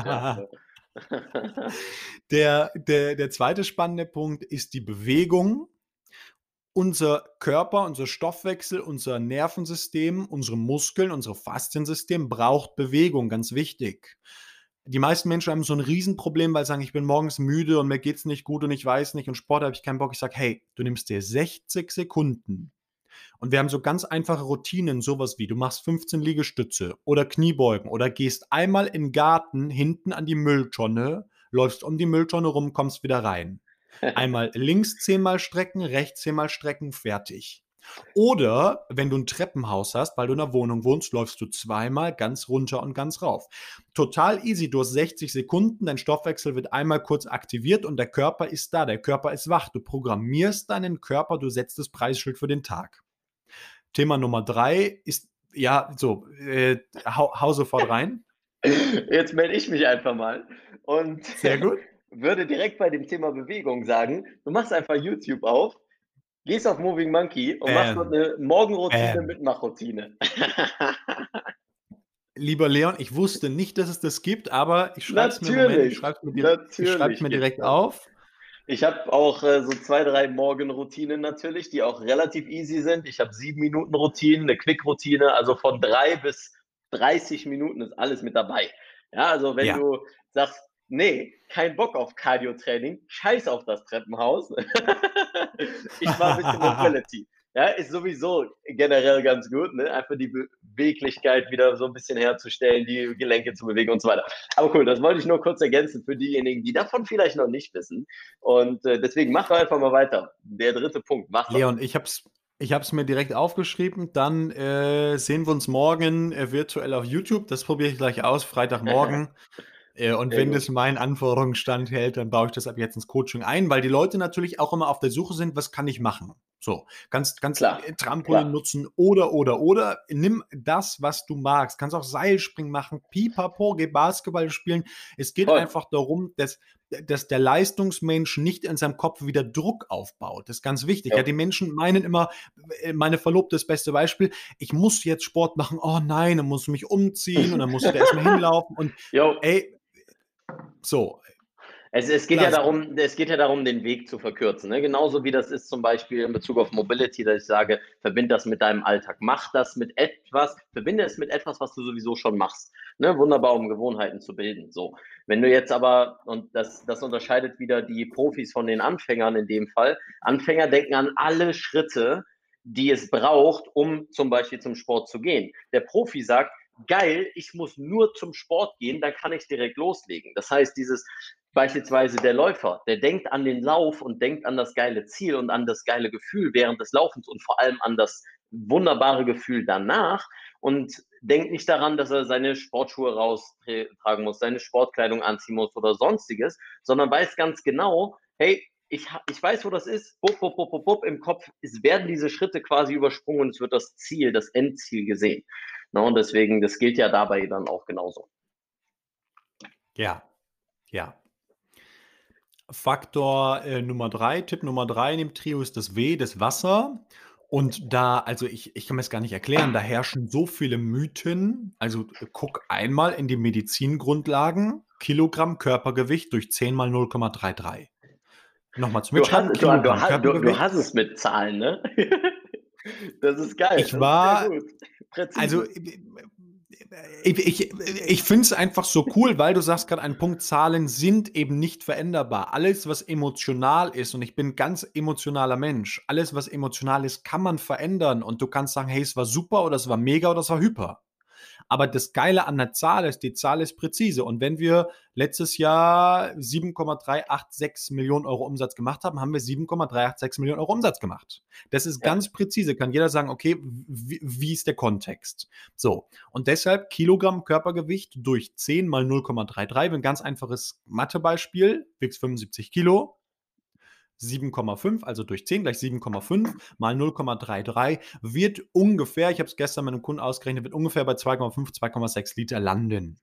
Der, der, der zweite spannende Punkt ist die Bewegung. Unser Körper, unser Stoffwechsel, unser Nervensystem, unsere Muskeln, unser Fasziensystem braucht Bewegung, ganz wichtig. Die meisten Menschen haben so ein Riesenproblem, weil sie sagen, ich bin morgens müde und mir geht es nicht gut und ich weiß nicht und Sport habe ich keinen Bock. Ich sage, hey, du nimmst dir 60 Sekunden und wir haben so ganz einfache Routinen, sowas wie du machst 15 Liegestütze oder Kniebeugen oder gehst einmal in den Garten hinten an die Mülltonne, läufst um die Mülltonne rum, kommst wieder rein. Einmal links zehnmal strecken, rechts zehnmal strecken, fertig. Oder wenn du ein Treppenhaus hast, weil du in einer Wohnung wohnst, läufst du zweimal ganz runter und ganz rauf. Total easy. Du hast 60 Sekunden, dein Stoffwechsel wird einmal kurz aktiviert und der Körper ist da. Der Körper ist wach. Du programmierst deinen Körper, du setzt das Preisschild für den Tag. Thema Nummer drei ist, ja, so, äh, hau, hau sofort rein. Jetzt melde ich mich einfach mal und Sehr gut. würde direkt bei dem Thema Bewegung sagen, du machst einfach YouTube auf, gehst auf Moving Monkey und machst Bam. dort eine Morgenroutine Bam. mit Machroutine. Lieber Leon, ich wusste nicht, dass es das gibt, aber ich schreibe es mir, Moment, Natürlich. ich schreib's mir, direkt, ich schreib's mir direkt auf. Ich habe auch äh, so zwei, drei Morgenroutinen natürlich, die auch relativ easy sind. Ich habe sieben Minuten Routinen, eine Quick-Routine, also von drei bis 30 Minuten ist alles mit dabei. Ja, also wenn Ja. du sagst, nee, kein Bock auf Cardio-Training, scheiß auf das Treppenhaus. ich war ein bisschen Mobility. Ja, ist sowieso generell ganz gut, ne? Einfach die Beweglichkeit wieder so ein bisschen herzustellen, die Gelenke zu bewegen und so weiter. Aber cool, das wollte ich nur kurz ergänzen für diejenigen, die davon vielleicht noch nicht wissen. Und äh, deswegen mach einfach mal weiter. Der dritte Punkt, Wasser. Leon, ich hab's, ich hab's mir direkt aufgeschrieben. Dann äh, sehen wir uns morgen äh, virtuell auf YouTube. Das probiere ich gleich aus, Freitagmorgen. äh, und Sehr wenn gut. das meinen Anforderungsstand hält, dann baue ich das ab jetzt ins Coaching ein, weil die Leute natürlich auch immer auf der Suche sind, was kann ich machen? So, kannst, kannst Klar, äh, Trampolin klar. nutzen oder, oder, oder. Nimm das, was du magst. Kannst auch Seilspringen machen, Pipapo, geh Basketball spielen. Es geht Voll. einfach darum, dass, dass der Leistungsmensch nicht in seinem Kopf wieder Druck aufbaut. Das ist ganz wichtig. Ja. Ja, die Menschen meinen immer, äh, meine Verlobte ist das beste Beispiel, ich muss jetzt Sport machen. Oh nein, dann muss ich mich umziehen und dann muss ich da erstmal hinlaufen. Und Jo, ey, so, Es, es, geht ja darum, es geht ja darum, den Weg zu verkürzen. Ne? Genauso wie das ist zum Beispiel in Bezug auf Mobility, dass ich sage, verbinde das mit deinem Alltag. Mach das mit etwas, verbinde es mit etwas, was du sowieso schon machst. Ne? Wunderbar, um Gewohnheiten zu bilden. So. Wenn du jetzt aber, und das, das unterscheidet wieder die Profis von den Anfängern in dem Fall, Anfänger denken an alle Schritte, die es braucht, um zum Beispiel zum Sport zu gehen. Der Profi sagt, geil, ich muss nur zum Sport gehen, dann kann ich direkt loslegen. Das heißt, dieses beispielsweise der Läufer, der denkt an den Lauf und denkt an das geile Ziel und an das geile Gefühl während des Laufens und vor allem an das wunderbare Gefühl danach und denkt nicht daran, dass er seine Sportschuhe raustragen muss, seine Sportkleidung anziehen muss oder sonstiges, sondern weiß ganz genau, hey, ich, ich weiß, wo das ist, bup, bup, bup, bup, bup, im Kopf, es werden diese Schritte quasi übersprungen und es wird das Ziel, das Endziel gesehen. Na, und deswegen, das gilt ja dabei dann auch genauso. ja, ja. Faktor äh, Nummer drei, Tipp Nummer drei in dem Trio ist das W, das Wasser. Und da, also ich, ich kann mir das gar nicht erklären, da herrschen so viele Mythen. Also äh, guck einmal in die Medizingrundlagen, Kilogramm Körpergewicht durch 10 mal 0,33. Nochmal zum Du Mitschreiben, hast, du, du, Kilogramm hast, du, du Körpergewicht. hast es mit Zahlen, ne? Das ist geil. Ich war-. Also ich, ich, ich finde es einfach so cool, weil du sagst gerade einen Punkt, Zahlen sind eben nicht veränderbar. Alles, was emotional ist, und ich bin ganz emotionaler Mensch, alles, was emotional ist, kann man verändern. Und du kannst sagen, hey, es war super oder es war mega oder es war hyper. Aber das Geile an der Zahl ist, die Zahl ist präzise. Und wenn wir letztes Jahr 7,386 Millionen Euro Umsatz gemacht haben, haben wir 7,386 Millionen Euro Umsatz gemacht. Das ist ja. ganz präzise. Kann jeder sagen, okay, wie, wie ist der Kontext? So. Und deshalb Kilogramm Körpergewicht durch 10 mal 0,33. Ein ganz einfaches Mathebeispiel. Wiegst 75 Kilo 7,5, also durch 10 gleich 7,5 mal 0,33 wird ungefähr, ich habe es gestern mit einem Kunden ausgerechnet, wird ungefähr bei 2,5, 2,6 Liter landen.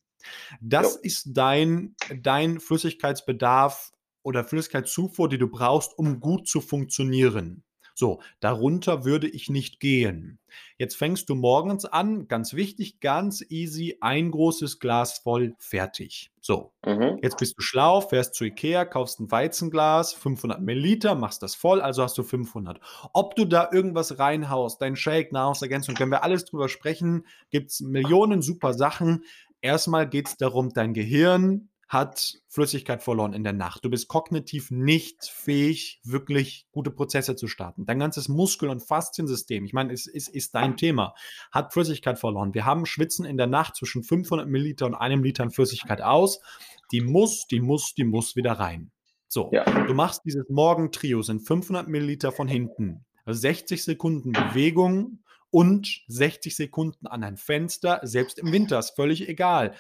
Das ja. ist dein, dein Flüssigkeitsbedarf oder Flüssigkeitszufuhr, die du brauchst, um gut zu funktionieren. So, darunter würde ich nicht gehen. Jetzt fängst du morgens an, ganz wichtig, ganz easy, ein großes Glas voll, fertig. So, mhm. jetzt bist du schlau, fährst zu Ikea, kaufst ein Weizenglas, 500 Milliliter, machst das voll, also hast du 500. Ob du da irgendwas reinhaust, dein Shake, Nahrungsergänzung, können wir alles drüber sprechen, gibt es Millionen super Sachen. Erstmal geht es darum, dein Gehirn hat Flüssigkeit verloren in der Nacht. Du bist kognitiv nicht fähig, wirklich gute Prozesse zu starten. Dein ganzes Muskel- und Fasziensystem, ich meine, es ist, ist dein Thema, hat Flüssigkeit verloren. Wir haben Schwitzen in der Nacht zwischen 500 Milliliter und einem Liter an Flüssigkeit aus. Die muss, die muss, die muss wieder rein. So, ja. du machst dieses Morgentrio, sind 500 Milliliter von hinten. 60 Sekunden Bewegung und 60 Sekunden an ein Fenster, selbst im Winter, ist völlig egal.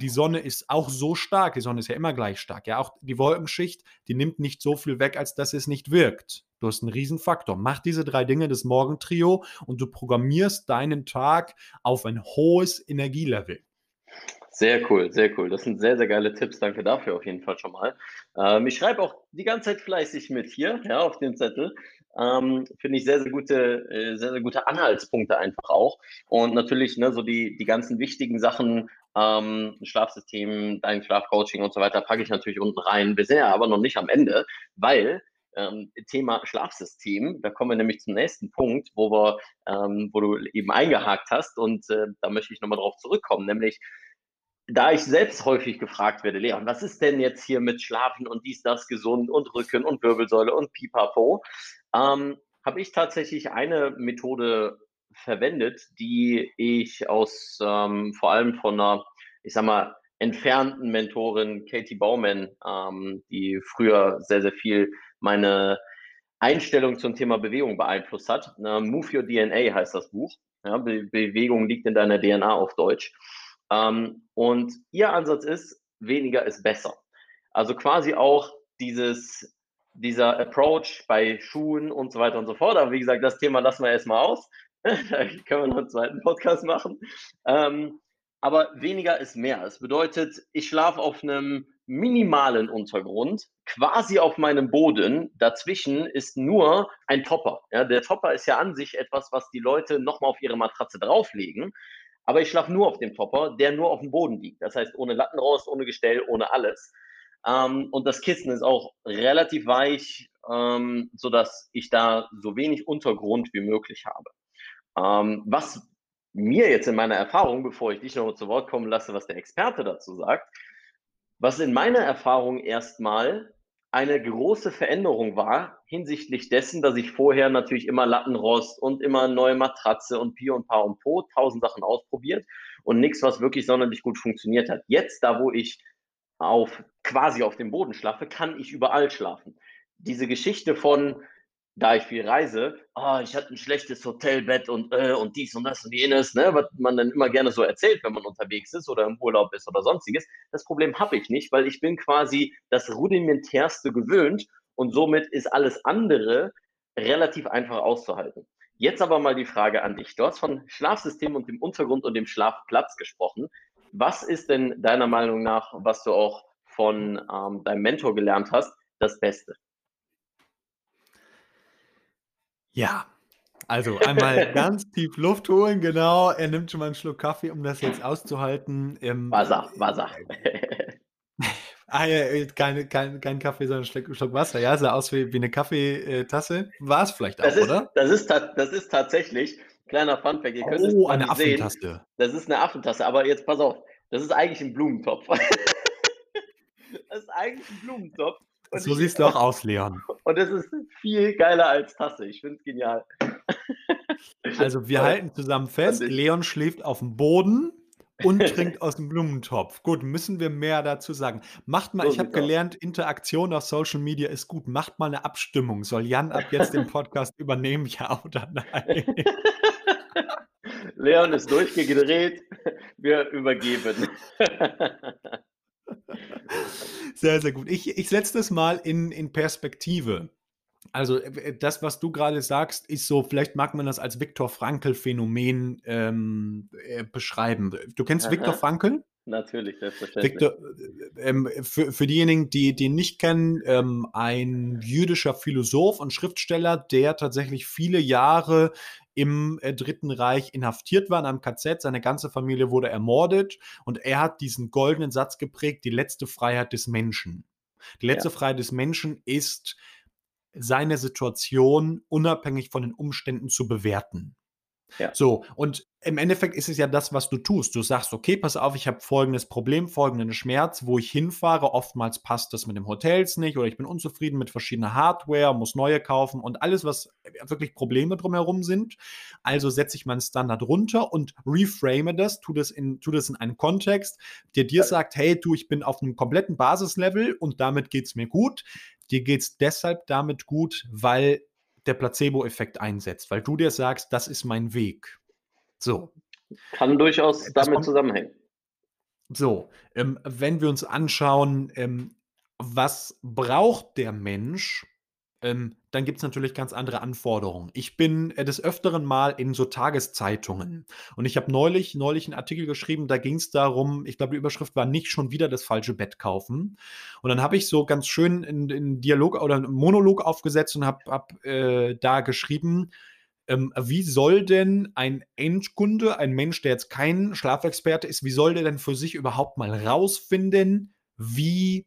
Die Sonne ist auch so stark, die Sonne ist ja immer gleich stark. Ja, auch die Wolkenschicht, die nimmt nicht so viel weg, als dass es nicht wirkt. Du hast einen Riesenfaktor. Mach diese drei Dinge des Morgentrio und du programmierst deinen Tag auf ein hohes Energielevel. Sehr cool, sehr cool. Das sind sehr, sehr geile Tipps. Danke dafür auf jeden Fall schon mal. Ähm, ich schreibe auch die ganze Zeit fleißig mit hier, ja, auf dem Zettel. Ähm, Finde ich sehr, sehr gute, äh, sehr, sehr gute Anhaltspunkte einfach auch. Und natürlich, ne, so die, die ganzen wichtigen Sachen, ähm, Schlafsystem, dein Schlafcoaching und so weiter, packe ich natürlich unten rein. Ja aber noch nicht am Ende, weil ähm, Thema Schlafsystem, da kommen wir nämlich zum nächsten Punkt, wo wir, ähm, wo du eben eingehakt hast und äh, da möchte ich nochmal drauf zurückkommen, nämlich da ich selbst häufig gefragt werde, Leon, was ist denn jetzt hier mit Schlafen und dies, das gesund und Rücken und Wirbelsäule und Pipapo, ähm, habe ich tatsächlich eine Methode verwendet, die ich aus ähm, vor allem von einer, ich sag mal, entfernten Mentorin Katie Baumann, ähm, die früher sehr, sehr viel meine Einstellung zum Thema Bewegung beeinflusst hat. Ähm, Move Your DNA heißt das Buch. Ja, Be Bewegung liegt in deiner DNA auf Deutsch. Ähm, und ihr Ansatz ist, weniger ist besser. Also quasi auch dieses, dieser Approach bei Schuhen und so weiter und so fort. Aber wie gesagt, das Thema lassen wir erstmal aus. da können wir noch einen zweiten Podcast machen. Ähm, aber weniger ist mehr. Es bedeutet, ich schlafe auf einem minimalen Untergrund, quasi auf meinem Boden. Dazwischen ist nur ein Topper. Ja, der Topper ist ja an sich etwas, was die Leute nochmal auf ihre Matratze drauflegen. Aber ich schlafe nur auf dem Topper, der nur auf dem Boden liegt. Das heißt, ohne Lattenrost, ohne Gestell, ohne alles. Ähm, und das Kissen ist auch relativ weich, ähm, sodass ich da so wenig Untergrund wie möglich habe. Ähm, was mir jetzt in meiner Erfahrung, bevor ich dich noch zu Wort kommen lasse, was der Experte dazu sagt, was in meiner Erfahrung erstmal eine große Veränderung war hinsichtlich dessen, dass ich vorher natürlich immer Lattenrost und immer neue Matratze und Pi und Pa und Po, tausend Sachen ausprobiert und nichts, was wirklich sonderlich gut funktioniert hat. Jetzt, da wo ich auf quasi auf dem Boden schlafe, kann ich überall schlafen. Diese Geschichte von da ich viel reise, oh, ich hatte ein schlechtes Hotelbett und, äh, und dies und das und jenes, ne, was man dann immer gerne so erzählt, wenn man unterwegs ist oder im Urlaub ist oder sonstiges. Das Problem habe ich nicht, weil ich bin quasi das rudimentärste gewöhnt und somit ist alles andere relativ einfach auszuhalten. Jetzt aber mal die Frage an dich. Du hast von Schlafsystem und dem Untergrund und dem Schlafplatz gesprochen. Was ist denn deiner Meinung nach, was du auch von ähm, deinem Mentor gelernt hast, das Beste? Ja, also einmal ganz tief Luft holen, genau. Er nimmt schon mal einen Schluck Kaffee, um das jetzt auszuhalten. Ähm, Wasser, Wasser. ah, ja, keine, kein, kein Kaffee, sondern ein Schluck, Schluck Wasser. Ja, sah aus wie, wie eine Kaffeetasse. War es vielleicht auch, das ist, oder? Das ist, das ist tatsächlich. Kleiner Funfact, ihr könnt es Oh, eine nicht sehen. Affentaste. Das ist eine Affentasse, aber jetzt pass auf, das ist eigentlich ein Blumentopf. das ist eigentlich ein Blumentopf. Und So ich- siehst du auch aus, Leon. Und es ist viel geiler als Tasse. Ich finde es genial. Also wir Toll. halten zusammen fest, Leon schläft auf dem Boden und trinkt aus dem Blumentopf. Gut, müssen wir mehr dazu sagen. Macht mal, So ich habe gelernt, Interaktion auf Social Media ist gut. Macht mal eine Abstimmung. Soll Jan ab jetzt den Podcast übernehmen, ja oder nein? Leon ist durchgedreht. Wir übergeben. Sehr, sehr gut. Ich, ich setze das mal in, in Perspektive. Also äh, das, was du gerade sagst, ist so, vielleicht mag man das als Viktor Frankl-Phänomen ähm, äh, beschreiben. Du kennst Aha. Viktor Frankl? Natürlich, selbstverständlich. Victor, äh, ähm, für, für diejenigen, die den nicht kennen, ähm, ein jüdischer Philosoph und Schriftsteller, der tatsächlich viele Jahre im äh, Dritten Reich inhaftiert war in einem KZ. Seine ganze Familie wurde ermordet und er hat diesen goldenen Satz geprägt, die letzte Freiheit des Menschen. Die letzte Freiheit des Menschen ist, seine Situation unabhängig von den Umständen zu bewerten. Ja. So, und im Endeffekt ist es ja das, was du tust. Du sagst, okay, pass auf, ich habe folgendes Problem, folgenden Schmerz, wo ich hinfahre. Oftmals passt das mit dem Hotels nicht oder ich bin unzufrieden mit verschiedener Hardware, muss neue kaufen und alles, was wirklich Probleme drumherum sind. Also setze ich meinen Standard runter und reframe das, tu das in, tu das in einen Kontext, der dir sagt, hey, du, ich bin auf einem kompletten Basislevel und damit geht es mir gut. Dir geht es deshalb damit gut, weil der Placebo-Effekt einsetzt, weil du dir sagst, das ist mein Weg. So, Kann durchaus Das damit kommt- zusammenhängen. so, ähm, wenn wir uns anschauen, ähm, was braucht der Mensch, ähm, dann gibt es natürlich ganz andere Anforderungen. Ich bin äh, des Öfteren mal in so Tageszeitungen und ich habe neulich, neulich einen Artikel geschrieben, da ging es darum, ich glaube, die Überschrift war nicht schon wieder das falsche Bett kaufen. Und dann habe ich so ganz schön einen Dialog oder einen Monolog aufgesetzt und habe hab, äh, da geschrieben, ähm, wie soll denn ein Endkunde, ein Mensch, der jetzt kein Schlafexperte ist, wie soll der denn für sich überhaupt mal rausfinden, wie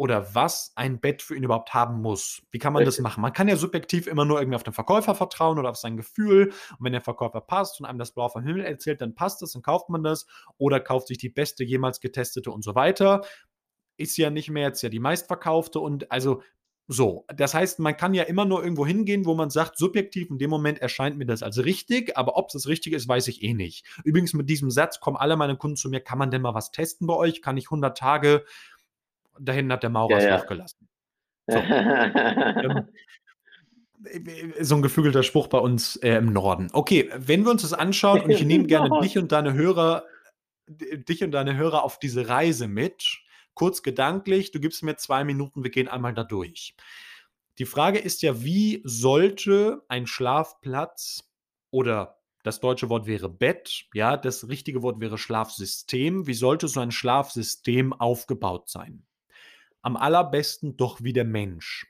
oder was ein Bett für ihn überhaupt haben muss? Wie kann man das Richtig. machen? Man kann ja subjektiv immer nur irgendwie auf den Verkäufer vertrauen oder auf sein Gefühl. Und wenn der Verkäufer passt und einem das Blau vom Himmel erzählt, dann passt es, dann kauft man das oder kauft sich die beste jemals getestete und so weiter. Ist ja nicht mehr jetzt ja die meistverkaufte und also so, das heißt, man kann ja immer nur irgendwo hingehen, wo man sagt, subjektiv in dem Moment erscheint mir das als richtig, aber ob es das Richtige ist, weiß ich eh nicht. Übrigens, mit diesem Satz kommen alle meine Kunden zu mir, kann man denn mal was testen bei euch? Kann ich 100 Tage? Dahin hat der Maurer Ja, es ja. aufgelassen. Ähm, so ein geflügelter Spruch bei uns äh, im Norden. Okay, wenn wir uns das anschauen und ich nehme gerne dich und deine Hörer, dich und deine Hörer auf diese Reise mit. Kurz gedanklich, du gibst mir zwei Minuten, wir gehen einmal da durch. Die Frage ist ja, wie sollte ein Schlafplatz oder das deutsche Wort wäre Bett, ja, das richtige Wort wäre Schlafsystem. Wie sollte so ein Schlafsystem aufgebaut sein? Am allerbesten doch wie der Mensch.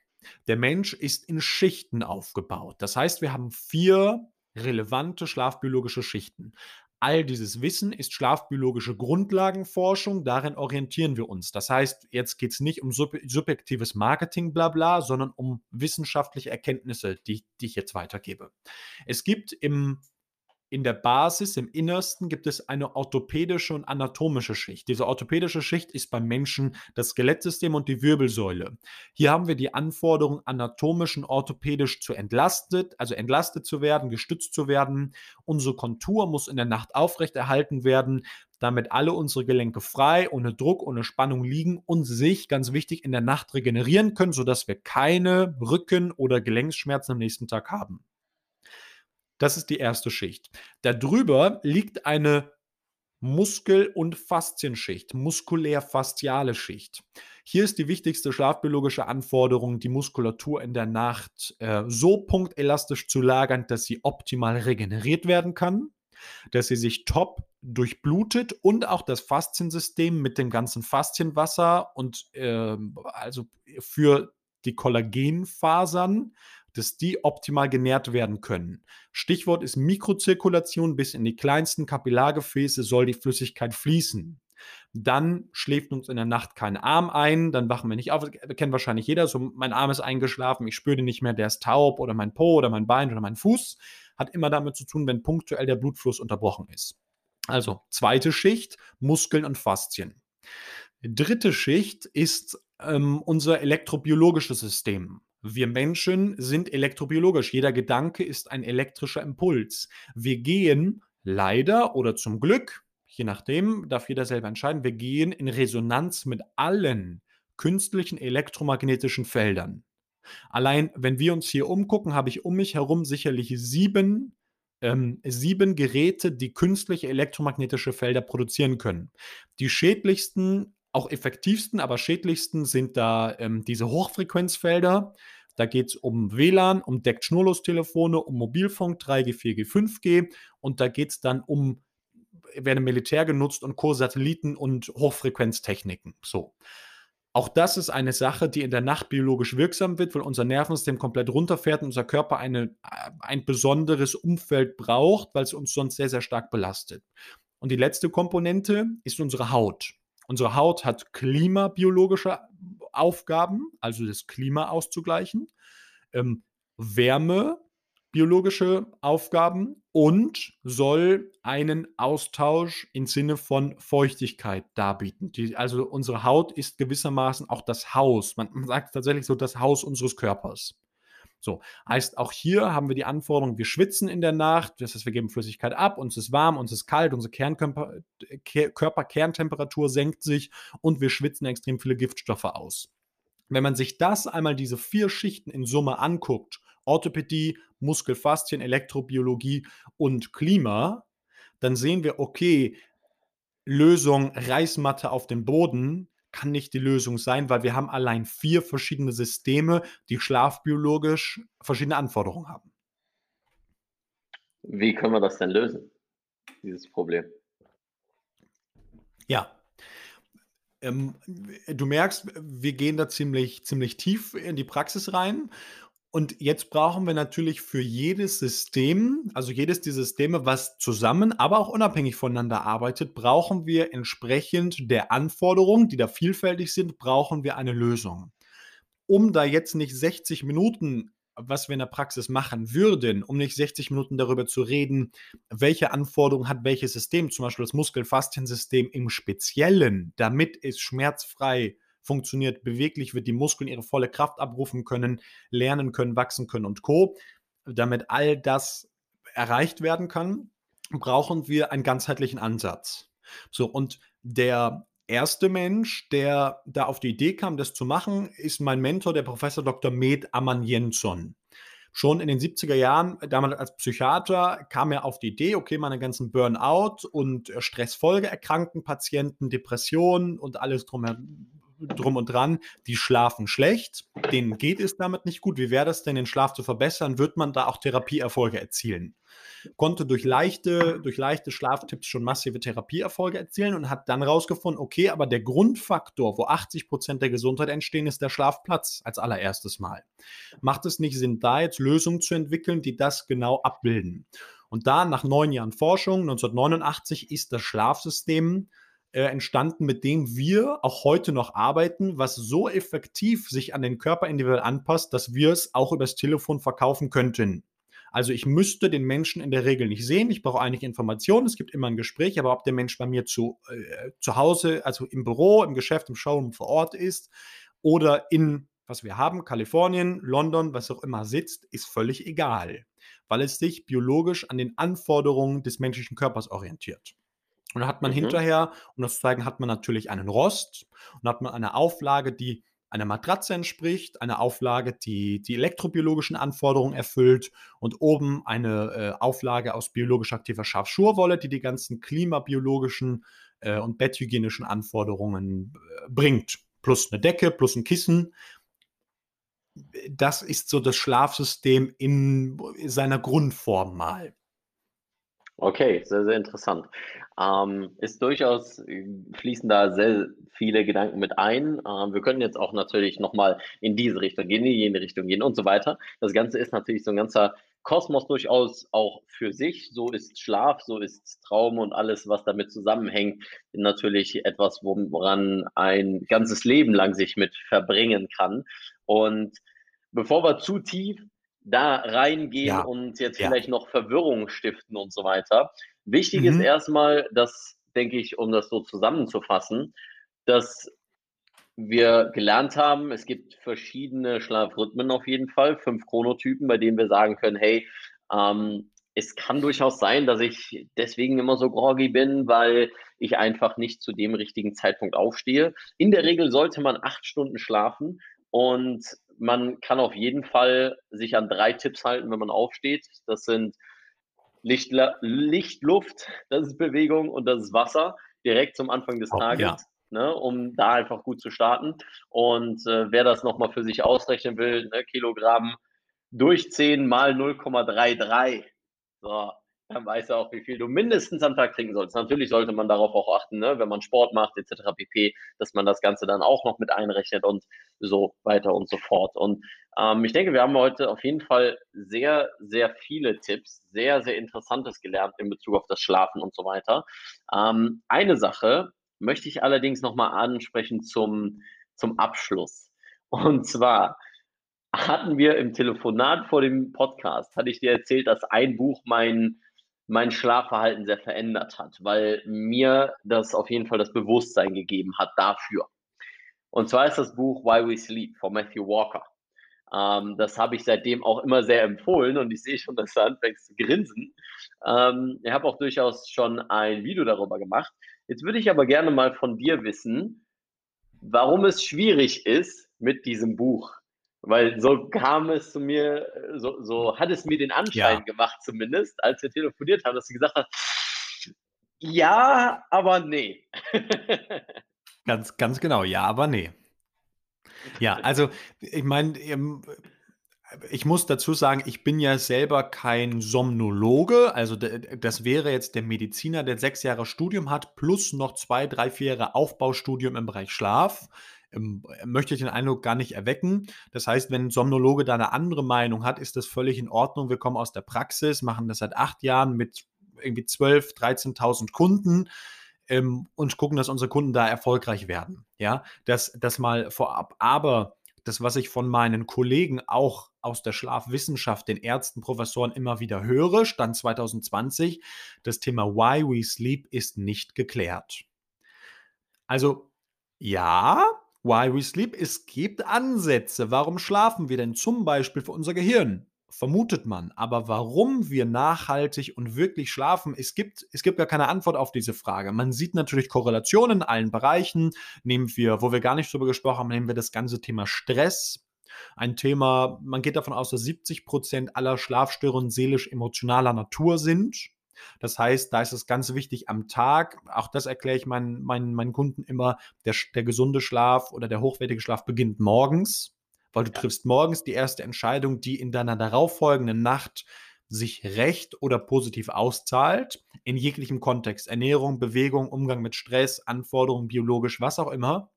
Der Mensch ist in Schichten aufgebaut. Das heißt, wir haben vier relevante schlafbiologische Schichten. All dieses Wissen ist schlafbiologische Grundlagenforschung, darin orientieren wir uns. Das heißt, jetzt geht es nicht um sub subjektives Marketing, bla bla, sondern um wissenschaftliche Erkenntnisse, die, die ich jetzt weitergebe. Es gibt im in der Basis, im Innersten, gibt es eine orthopädische und anatomische Schicht. Diese orthopädische Schicht ist beim Menschen das Skelettsystem und die Wirbelsäule. Hier haben wir die Anforderung, anatomisch und orthopädisch zu entlastet, also entlastet zu werden, gestützt zu werden. Unsere Kontur muss in der Nacht aufrechterhalten werden, damit alle unsere Gelenke frei, ohne Druck, ohne Spannung liegen und sich, ganz wichtig, in der Nacht regenerieren können, sodass wir keine Rücken- oder Gelenkschmerzen am nächsten Tag haben. Das ist die erste Schicht. Darüber liegt eine Muskel- und Faszienschicht, muskulär-fasziale Schicht. Hier ist die wichtigste schlafbiologische Anforderung, die Muskulatur in der Nacht äh, so punktelastisch zu lagern, dass sie optimal regeneriert werden kann, dass sie sich top durchblutet und auch das Fasziensystem mit dem ganzen Faszienwasser und ähm, also für die Kollagenfasern, dass die optimal genährt werden können. Stichwort ist Mikrozirkulation. Bis in die kleinsten Kapillargefäße soll die Flüssigkeit fließen. Dann schläft uns in der Nacht kein Arm ein, dann wachen wir nicht auf. Kennt wahrscheinlich jeder. So, mein Arm ist eingeschlafen, ich spüre den nicht mehr, der ist taub oder mein Po oder mein Bein oder mein Fuß. hat immer damit zu tun, wenn punktuell der Blutfluss unterbrochen ist. Also zweite Schicht, Muskeln und Faszien. Dritte Schicht ist ähm, unser elektrobiologisches System. Wir Menschen sind elektrobiologisch. Jeder Gedanke ist ein elektrischer Impuls. Wir gehen leider oder zum Glück, je nachdem, darf jeder selber entscheiden, wir gehen in Resonanz mit allen künstlichen elektromagnetischen Feldern. Allein, wenn wir uns hier umgucken, habe ich um mich herum sicherlich sieben, ähm, sieben Geräte, die künstliche elektromagnetische Felder produzieren können. Die schädlichsten, auch effektivsten, aber schädlichsten sind da ähm, diese Hochfrequenzfelder. Da geht es um WLAN, um Deckt-Schnurlos-Telefone, um Mobilfunk 3G, 4G, 5G und da geht es dann um, werden Militär genutzt und Co-Satelliten und Hochfrequenztechniken. So. Auch das ist eine Sache, die in der Nacht biologisch wirksam wird, weil unser Nervensystem komplett runterfährt und unser Körper eine, äh, ein besonderes Umfeld braucht, weil es uns sonst sehr, sehr stark belastet. Und die letzte Komponente ist unsere Haut. Unsere Haut hat klimabiologische Aufgaben, also das Klima auszugleichen, ähm, Wärme, biologische Aufgaben und soll einen Austausch im Sinne von Feuchtigkeit darbieten. Die, also unsere Haut ist gewissermaßen auch das Haus. Man, man sagt tatsächlich so das Haus unseres Körpers. So, heißt auch hier haben wir die Anforderung, wir schwitzen in der Nacht, das heißt, wir geben Flüssigkeit ab, uns ist warm, uns ist kalt, unsere Kernkörper, Körperkerntemperatur senkt sich und wir schwitzen extrem viele Giftstoffe aus. Wenn man sich das einmal diese vier Schichten in Summe anguckt Orthopädie, Muskelfaszien, Elektrobiologie und Klima, dann sehen wir, okay, Lösung Reißmatte auf dem Boden kann nicht die Lösung sein, weil wir haben allein vier verschiedene Systeme, die schlafbiologisch verschiedene Anforderungen haben. Wie können wir das denn lösen, dieses Problem? Ja, ähm, du merkst, wir gehen da ziemlich, ziemlich tief in die Praxis rein und jetzt brauchen wir natürlich für jedes System, also jedes dieser Systeme, was zusammen, aber auch unabhängig voneinander arbeitet, brauchen wir entsprechend der Anforderungen, die da vielfältig sind, brauchen wir eine Lösung. Um da jetzt nicht 60 Minuten, was wir in der Praxis machen würden, um nicht 60 Minuten darüber zu reden, welche Anforderungen hat welches System, zum Beispiel das Muskelfasziensystem im Speziellen, damit es schmerzfrei ist funktioniert, beweglich wird, die Muskeln ihre volle Kraft abrufen können, lernen können, wachsen können und Co. Damit all das erreicht werden kann, brauchen wir einen ganzheitlichen Ansatz. So, und der erste Mensch, der da auf die Idee kam, das zu machen, ist mein Mentor, der Professor Dr. Med Aman Jensson. Schon in den 70er Jahren, damals als Psychiater, kam er auf die Idee, okay, meine ganzen Burnout und Stressfolgeerkrankten Patienten, Depressionen und alles drumherum drum und dran, die schlafen schlecht, denen geht es damit nicht gut. Wie wäre das denn, den Schlaf zu verbessern? Wird man da auch Therapieerfolge erzielen? Konnte durch leichte, durch leichte Schlaftipps schon massive Therapieerfolge erzielen und hat dann rausgefunden, okay, aber der Grundfaktor, wo 80 Prozent der Gesundheit entstehen, ist der Schlafplatz als allererstes Mal. Macht es nicht Sinn, da jetzt Lösungen zu entwickeln, die das genau abbilden? Und da nach neun Jahren Forschung, 1989, ist das Schlafsystem äh, entstanden, mit dem wir auch heute noch arbeiten, was so effektiv sich an den Körper individuell anpasst, dass wir es auch übers Telefon verkaufen könnten. Also ich müsste den Menschen in der Regel nicht sehen. Ich brauche einige Informationen. Es gibt immer ein Gespräch, aber ob der Mensch bei mir zu, äh, zu Hause, also im Büro, im Geschäft, im Showroom vor Ort ist oder in, was wir haben, Kalifornien, London, was auch immer sitzt, ist völlig egal, weil es sich biologisch an den Anforderungen des menschlichen Körpers orientiert. Und dann hat man mhm. hinterher, um das zu zeigen, hat man natürlich einen Rost und hat man eine Auflage, die einer Matratze entspricht, eine Auflage, die die elektrobiologischen Anforderungen erfüllt und oben eine äh, Auflage aus biologisch aktiver Schafschurwolle, die die ganzen klimabiologischen äh, und betthygienischen Anforderungen äh, bringt. Plus eine Decke, plus ein Kissen. Das ist so das Schlafsystem in seiner Grundform mal. Okay, sehr, sehr interessant. Ähm, ist durchaus, äh, fließen da sehr viele Gedanken mit ein. Ähm, wir können jetzt auch natürlich nochmal in diese Richtung gehen, in jene Richtung gehen und so weiter. Das Ganze ist natürlich so ein ganzer Kosmos durchaus auch für sich. So ist Schlaf, so ist Traum und alles, was damit zusammenhängt, natürlich etwas, woran ein ganzes Leben lang sich mit verbringen kann. Und bevor wir zu tief da reingehen Ja. und jetzt Ja. vielleicht noch Verwirrung stiften und so weiter. Wichtig Mhm. ist erstmal, dass, denke ich, um das so zusammenzufassen, dass wir gelernt haben, es gibt verschiedene Schlafrhythmen auf jeden Fall, fünf Chronotypen, bei denen wir sagen können, hey, ähm, es kann durchaus sein, dass ich deswegen immer so groggy bin, weil ich einfach nicht zu dem richtigen Zeitpunkt aufstehe. In der Regel sollte man acht Stunden schlafen und man kann auf jeden Fall sich an drei Tipps halten, wenn man aufsteht. Das sind Licht, Licht Luft, das ist Bewegung und das ist Wasser direkt zum Anfang des Tages. ja. Ne, um da einfach gut zu starten. Und äh, wer das nochmal für sich ausrechnen will, ne, Kilogramm durch 10 mal 0,33. So, dann weiß er auch, wie viel du mindestens am Tag trinken sollst. Natürlich sollte man darauf auch achten, ne, wenn man Sport macht, etc. pp., dass man das Ganze dann auch noch mit einrechnet und so weiter und so fort. Und ähm, ich denke, wir haben heute auf jeden Fall sehr, sehr viele Tipps, sehr, sehr Interessantes gelernt in Bezug auf das Schlafen und so weiter. Ähm, eine Sache möchte ich allerdings nochmal ansprechen zum, zum Abschluss. Und zwar hatten wir im Telefonat vor dem Podcast, hatte ich dir erzählt, dass ein Buch mein, mein Schlafverhalten sehr verändert hat, weil mir das auf jeden Fall das Bewusstsein gegeben hat dafür. Und zwar ist das Buch Why We Sleep von Matthew Walker. Ähm, das habe ich seitdem auch immer sehr empfohlen und ich sehe schon, dass du anfängst zu grinsen. Ähm, ich habe auch durchaus schon ein Video darüber gemacht. Jetzt würde ich aber gerne mal von dir wissen, warum es schwierig ist mit diesem Buch. Weil so kam es zu mir, so, so hat es mir den Anschein Ja. gemacht, zumindest, als wir telefoniert haben, dass du gesagt hast, ja, aber nee. Ganz, ganz genau, ja, aber nee. Ja, also ich meine, ähm, ich muss dazu sagen, ich bin ja selber kein Somnologe. Also das wäre jetzt der Mediziner, der sechs Jahre Studium hat, plus noch zwei, drei, vier Jahre Aufbaustudium im Bereich Schlaf. Ähm, möchte ich den Eindruck gar nicht erwecken. Das heißt, wenn ein Somnologe da eine andere Meinung hat, ist das völlig in Ordnung. Wir kommen aus der Praxis, machen das seit acht Jahren mit irgendwie 12.000, 13.000 Kunden ähm, und gucken, dass unsere Kunden da erfolgreich werden. Ja, das, das mal vorab. Aber das, was ich von meinen Kollegen auch aus der Schlafwissenschaft, den Ärzten, Professoren immer wieder höre, Stand 2020, das Thema Why We Sleep ist nicht geklärt. Also, ja, Why We Sleep, es gibt Ansätze. Warum schlafen wir denn zum Beispiel für unser Gehirn? Vermutet man. Aber warum wir nachhaltig und wirklich schlafen, es gibt, es gibt gar keine Antwort auf diese Frage. Man sieht natürlich Korrelationen in allen Bereichen. Nehmen wir, wo wir gar nicht drüber gesprochen haben, nehmen wir das ganze Thema Stress. Ein Thema, man geht davon aus, dass 70 Prozent aller Schlafstörungen seelisch-emotionaler Natur sind. Das heißt, da ist es ganz wichtig am Tag, auch das erkläre ich meinen, meinen, meinen Kunden immer, der, der gesunde Schlaf oder der hochwertige Schlaf beginnt morgens, weil du triffst morgens die erste Entscheidung, die in deiner darauffolgenden Nacht sich recht oder positiv auszahlt, in jeglichem Kontext, Ernährung, Bewegung, Umgang mit Stress, Anforderungen, biologisch, was auch immer.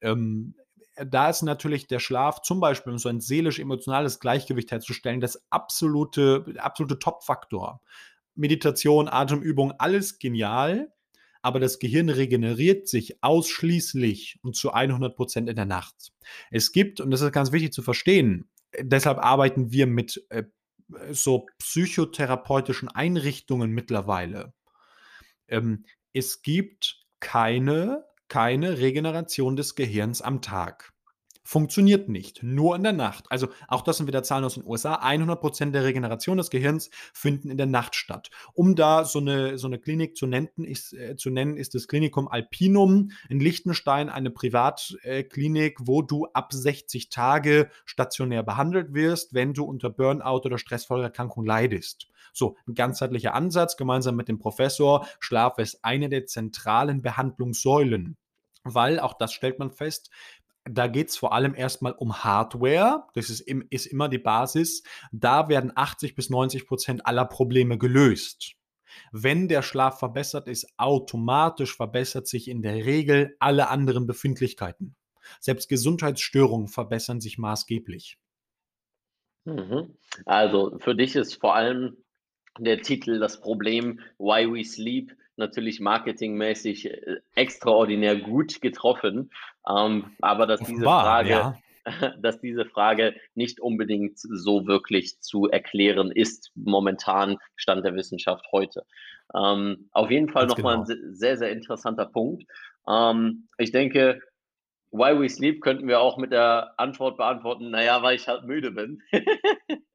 Ähm, da ist natürlich der Schlaf zum Beispiel, um so ein seelisch-emotionales Gleichgewicht herzustellen, das absolute, absolute Top-Faktor. Meditation, Atemübung, alles genial, aber das Gehirn regeneriert sich ausschließlich und zu 100 Prozent in der Nacht. Es gibt, und das ist ganz wichtig zu verstehen, deshalb arbeiten wir mit äh, so psychotherapeutischen Einrichtungen mittlerweile. Ähm, es gibt keine, keine Regeneration des Gehirns am Tag. Funktioniert nicht, nur in der Nacht. Also auch das sind wieder Zahlen aus den USA. 100% der Regeneration des Gehirns finden in der Nacht statt. Um da so eine, so eine Klinik zu nennen, ist, äh, zu nennen, ist das Klinikum Alpinum in Liechtenstein eine Privatklinik, wo du ab 60 Tage stationär behandelt wirst, wenn du unter Burnout oder Stressfolgeerkrankung leidest. So, ein ganzheitlicher Ansatz gemeinsam mit dem Professor. Schlaf ist eine der zentralen Behandlungssäulen. Weil, auch das stellt man fest, da geht es vor allem erstmal um Hardware. Das ist, im, ist immer die Basis. Da werden 80 bis 90 Prozent aller Probleme gelöst. Wenn der Schlaf verbessert ist, automatisch verbessert sich in der Regel alle anderen Befindlichkeiten. Selbst Gesundheitsstörungen verbessern sich maßgeblich. Mhm. Also für dich ist vor allem der Titel das Problem Why We Sleep natürlich marketingmäßig äh, extraordinär gut getroffen. Ähm, aber dass diese Offenbar, Frage, ja. dass diese Frage nicht unbedingt so wirklich zu erklären ist, momentan Stand der Wissenschaft heute. Ähm, auf jeden Fall nochmal genau. ein sehr, sehr interessanter Punkt. Ähm, ich denke, Why We Sleep könnten wir auch mit der Antwort beantworten, naja, weil ich halt müde bin.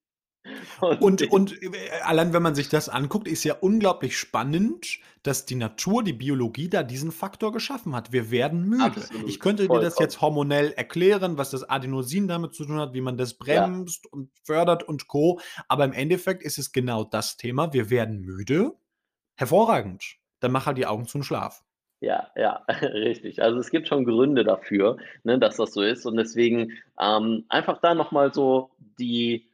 Und, und allein wenn man sich das anguckt, ist ja unglaublich spannend, dass die Natur, die Biologie da diesen Faktor geschaffen hat. Wir werden müde. Absolut, ich könnte dir das jetzt hormonell erklären, was das Adenosin damit zu tun hat, wie man das bremst ja. und fördert und co. Aber im Endeffekt ist es genau das Thema. Wir werden müde. Hervorragend. Dann mach halt die Augen zum Schlaf. Ja, ja, richtig. Also es gibt schon Gründe dafür, ne, dass das so ist. Und deswegen ähm, einfach da nochmal so die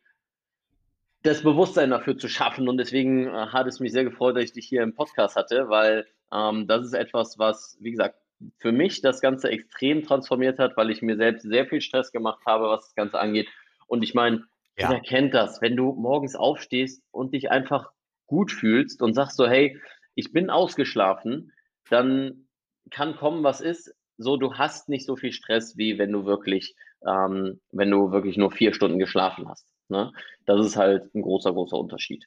das Bewusstsein dafür zu schaffen. Und deswegen äh, hat es mich sehr gefreut, dass ich dich hier im Podcast hatte, weil ähm, das ist etwas, was, wie gesagt, für mich das Ganze extrem transformiert hat, weil ich mir selbst sehr viel Stress gemacht habe, was das Ganze angeht. Und ich meine, ja. jeder kennt das, wenn du morgens aufstehst und dich einfach gut fühlst und sagst so, hey, ich bin ausgeschlafen, dann kann kommen, was ist. So, du hast nicht so viel Stress, wie wenn du wirklich, ähm, wenn du wirklich nur vier Stunden geschlafen hast. Ne? Das ist halt ein großer, großer Unterschied.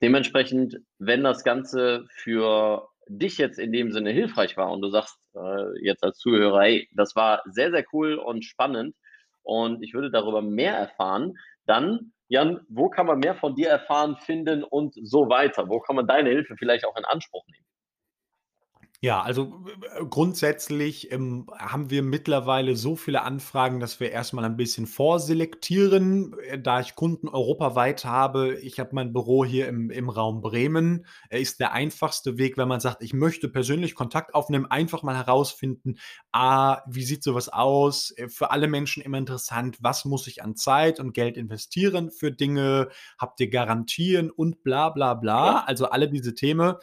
Dementsprechend, wenn das Ganze für dich jetzt in dem Sinne hilfreich war und du sagst äh, jetzt als Zuhörer, hey, das war sehr, sehr cool und spannend und ich würde darüber mehr erfahren, dann, Jan, wo kann man mehr von dir erfahren, finden und so weiter? Wo kann man deine Hilfe vielleicht auch in Anspruch nehmen? Ja, also äh, grundsätzlich ähm, haben wir mittlerweile so viele Anfragen, dass wir erstmal ein bisschen vorselektieren. Äh, da ich Kunden europaweit habe, ich habe mein Büro hier im, im Raum Bremen, äh, ist der einfachste Weg, wenn man sagt, ich möchte persönlich Kontakt aufnehmen, einfach mal herausfinden, a, wie sieht sowas aus? Äh, für alle Menschen immer interessant, was muss ich an Zeit und Geld investieren für Dinge? Habt ihr Garantien und bla bla bla? Also alle diese Themen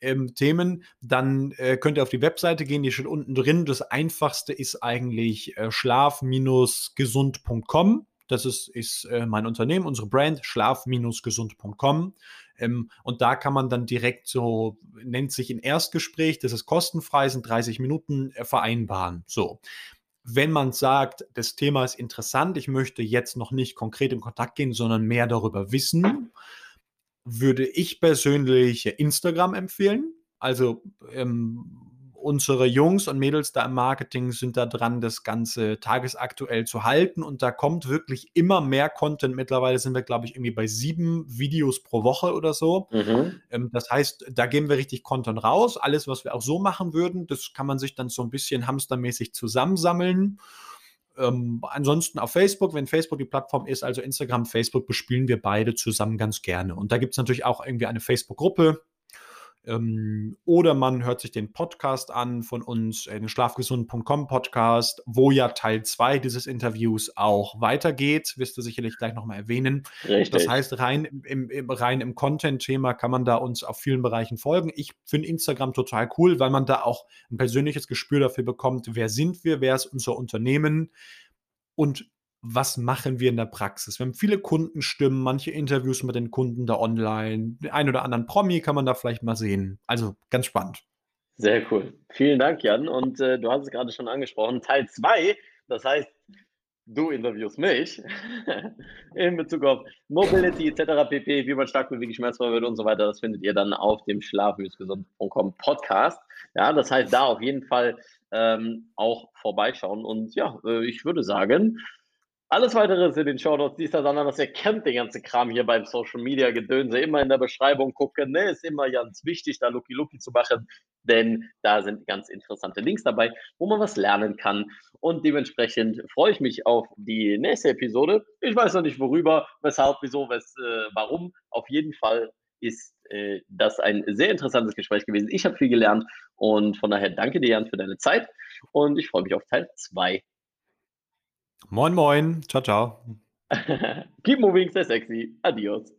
ähm, Themen, dann äh, könnt ihr auf die Webseite gehen, die steht unten drin. Das einfachste ist eigentlich äh, schlaf-gesund.com. Das ist, ist äh, mein Unternehmen, unsere Brand, schlaf-gesund.com. Ähm, und da kann man dann direkt so, nennt sich ein Erstgespräch, das ist kostenfrei, sind 30 Minuten äh, vereinbaren. So. Wenn man sagt, das Thema ist interessant, ich möchte jetzt noch nicht konkret in Kontakt gehen, sondern mehr darüber wissen, würde ich persönlich Instagram empfehlen. Also ähm, unsere Jungs und Mädels da im Marketing sind da dran, das Ganze tagesaktuell zu halten. Und da kommt wirklich immer mehr Content. Mittlerweile sind wir, glaube ich, irgendwie bei sieben Videos pro Woche oder so. Mhm. Ähm, das heißt, da geben wir richtig Content raus. Alles, was wir auch so machen würden, das kann man sich dann so ein bisschen hamstermäßig zusammensammeln. Ähm, ansonsten auf Facebook, wenn Facebook die Plattform ist, also Instagram, Facebook, bespielen wir beide zusammen ganz gerne. Und da gibt es natürlich auch irgendwie eine Facebook-Gruppe. Ähm, oder man hört sich den Podcast an von uns, den schlafgesund.com Podcast, wo ja Teil 2 dieses Interviews auch weitergeht. Wirst du sicherlich gleich nochmal erwähnen. Richtig. Das heißt, rein im, im rein im Content-Thema kann man da uns auf vielen Bereichen folgen. Ich finde Instagram total cool, weil man da auch ein persönliches Gespür dafür bekommt, wer sind wir, wer ist unser Unternehmen und was machen wir in der Praxis? Wir haben viele Kundenstimmen, manche Interviews mit den Kunden da online, den einen oder anderen Promi kann man da vielleicht mal sehen. Also ganz spannend. Sehr cool. Vielen Dank, Jan. Und äh, du hast es gerade schon angesprochen, Teil 2, das heißt, du interviewst mich in Bezug auf Mobility etc. pp, wie man stark beweglich schmerzfrei wird und so weiter. Das findet ihr dann auf dem schlafmüsgesund.com Podcast. Ja, das heißt, da auf jeden Fall ähm, auch vorbeischauen. Und ja, äh, ich würde sagen, alles weitere ist in den Shownotes, dies, das, anderes. Ihr kennt den ganzen Kram hier beim Social Media Gedönse. Immer in der Beschreibung gucken. Ne? Ist immer ganz wichtig, da Lucky Lucky zu machen, denn da sind ganz interessante Links dabei, wo man was lernen kann. Und dementsprechend freue ich mich auf die nächste Episode. Ich weiß noch nicht worüber, weshalb, wieso, wes, äh, warum. Auf jeden Fall ist äh, das ein sehr interessantes Gespräch gewesen. Ich habe viel gelernt und von daher danke dir, Jan, für deine Zeit und ich freue mich auf Teil 2. Moin, moin. Ciao, ciao. Keep moving, stay sexy. Adios.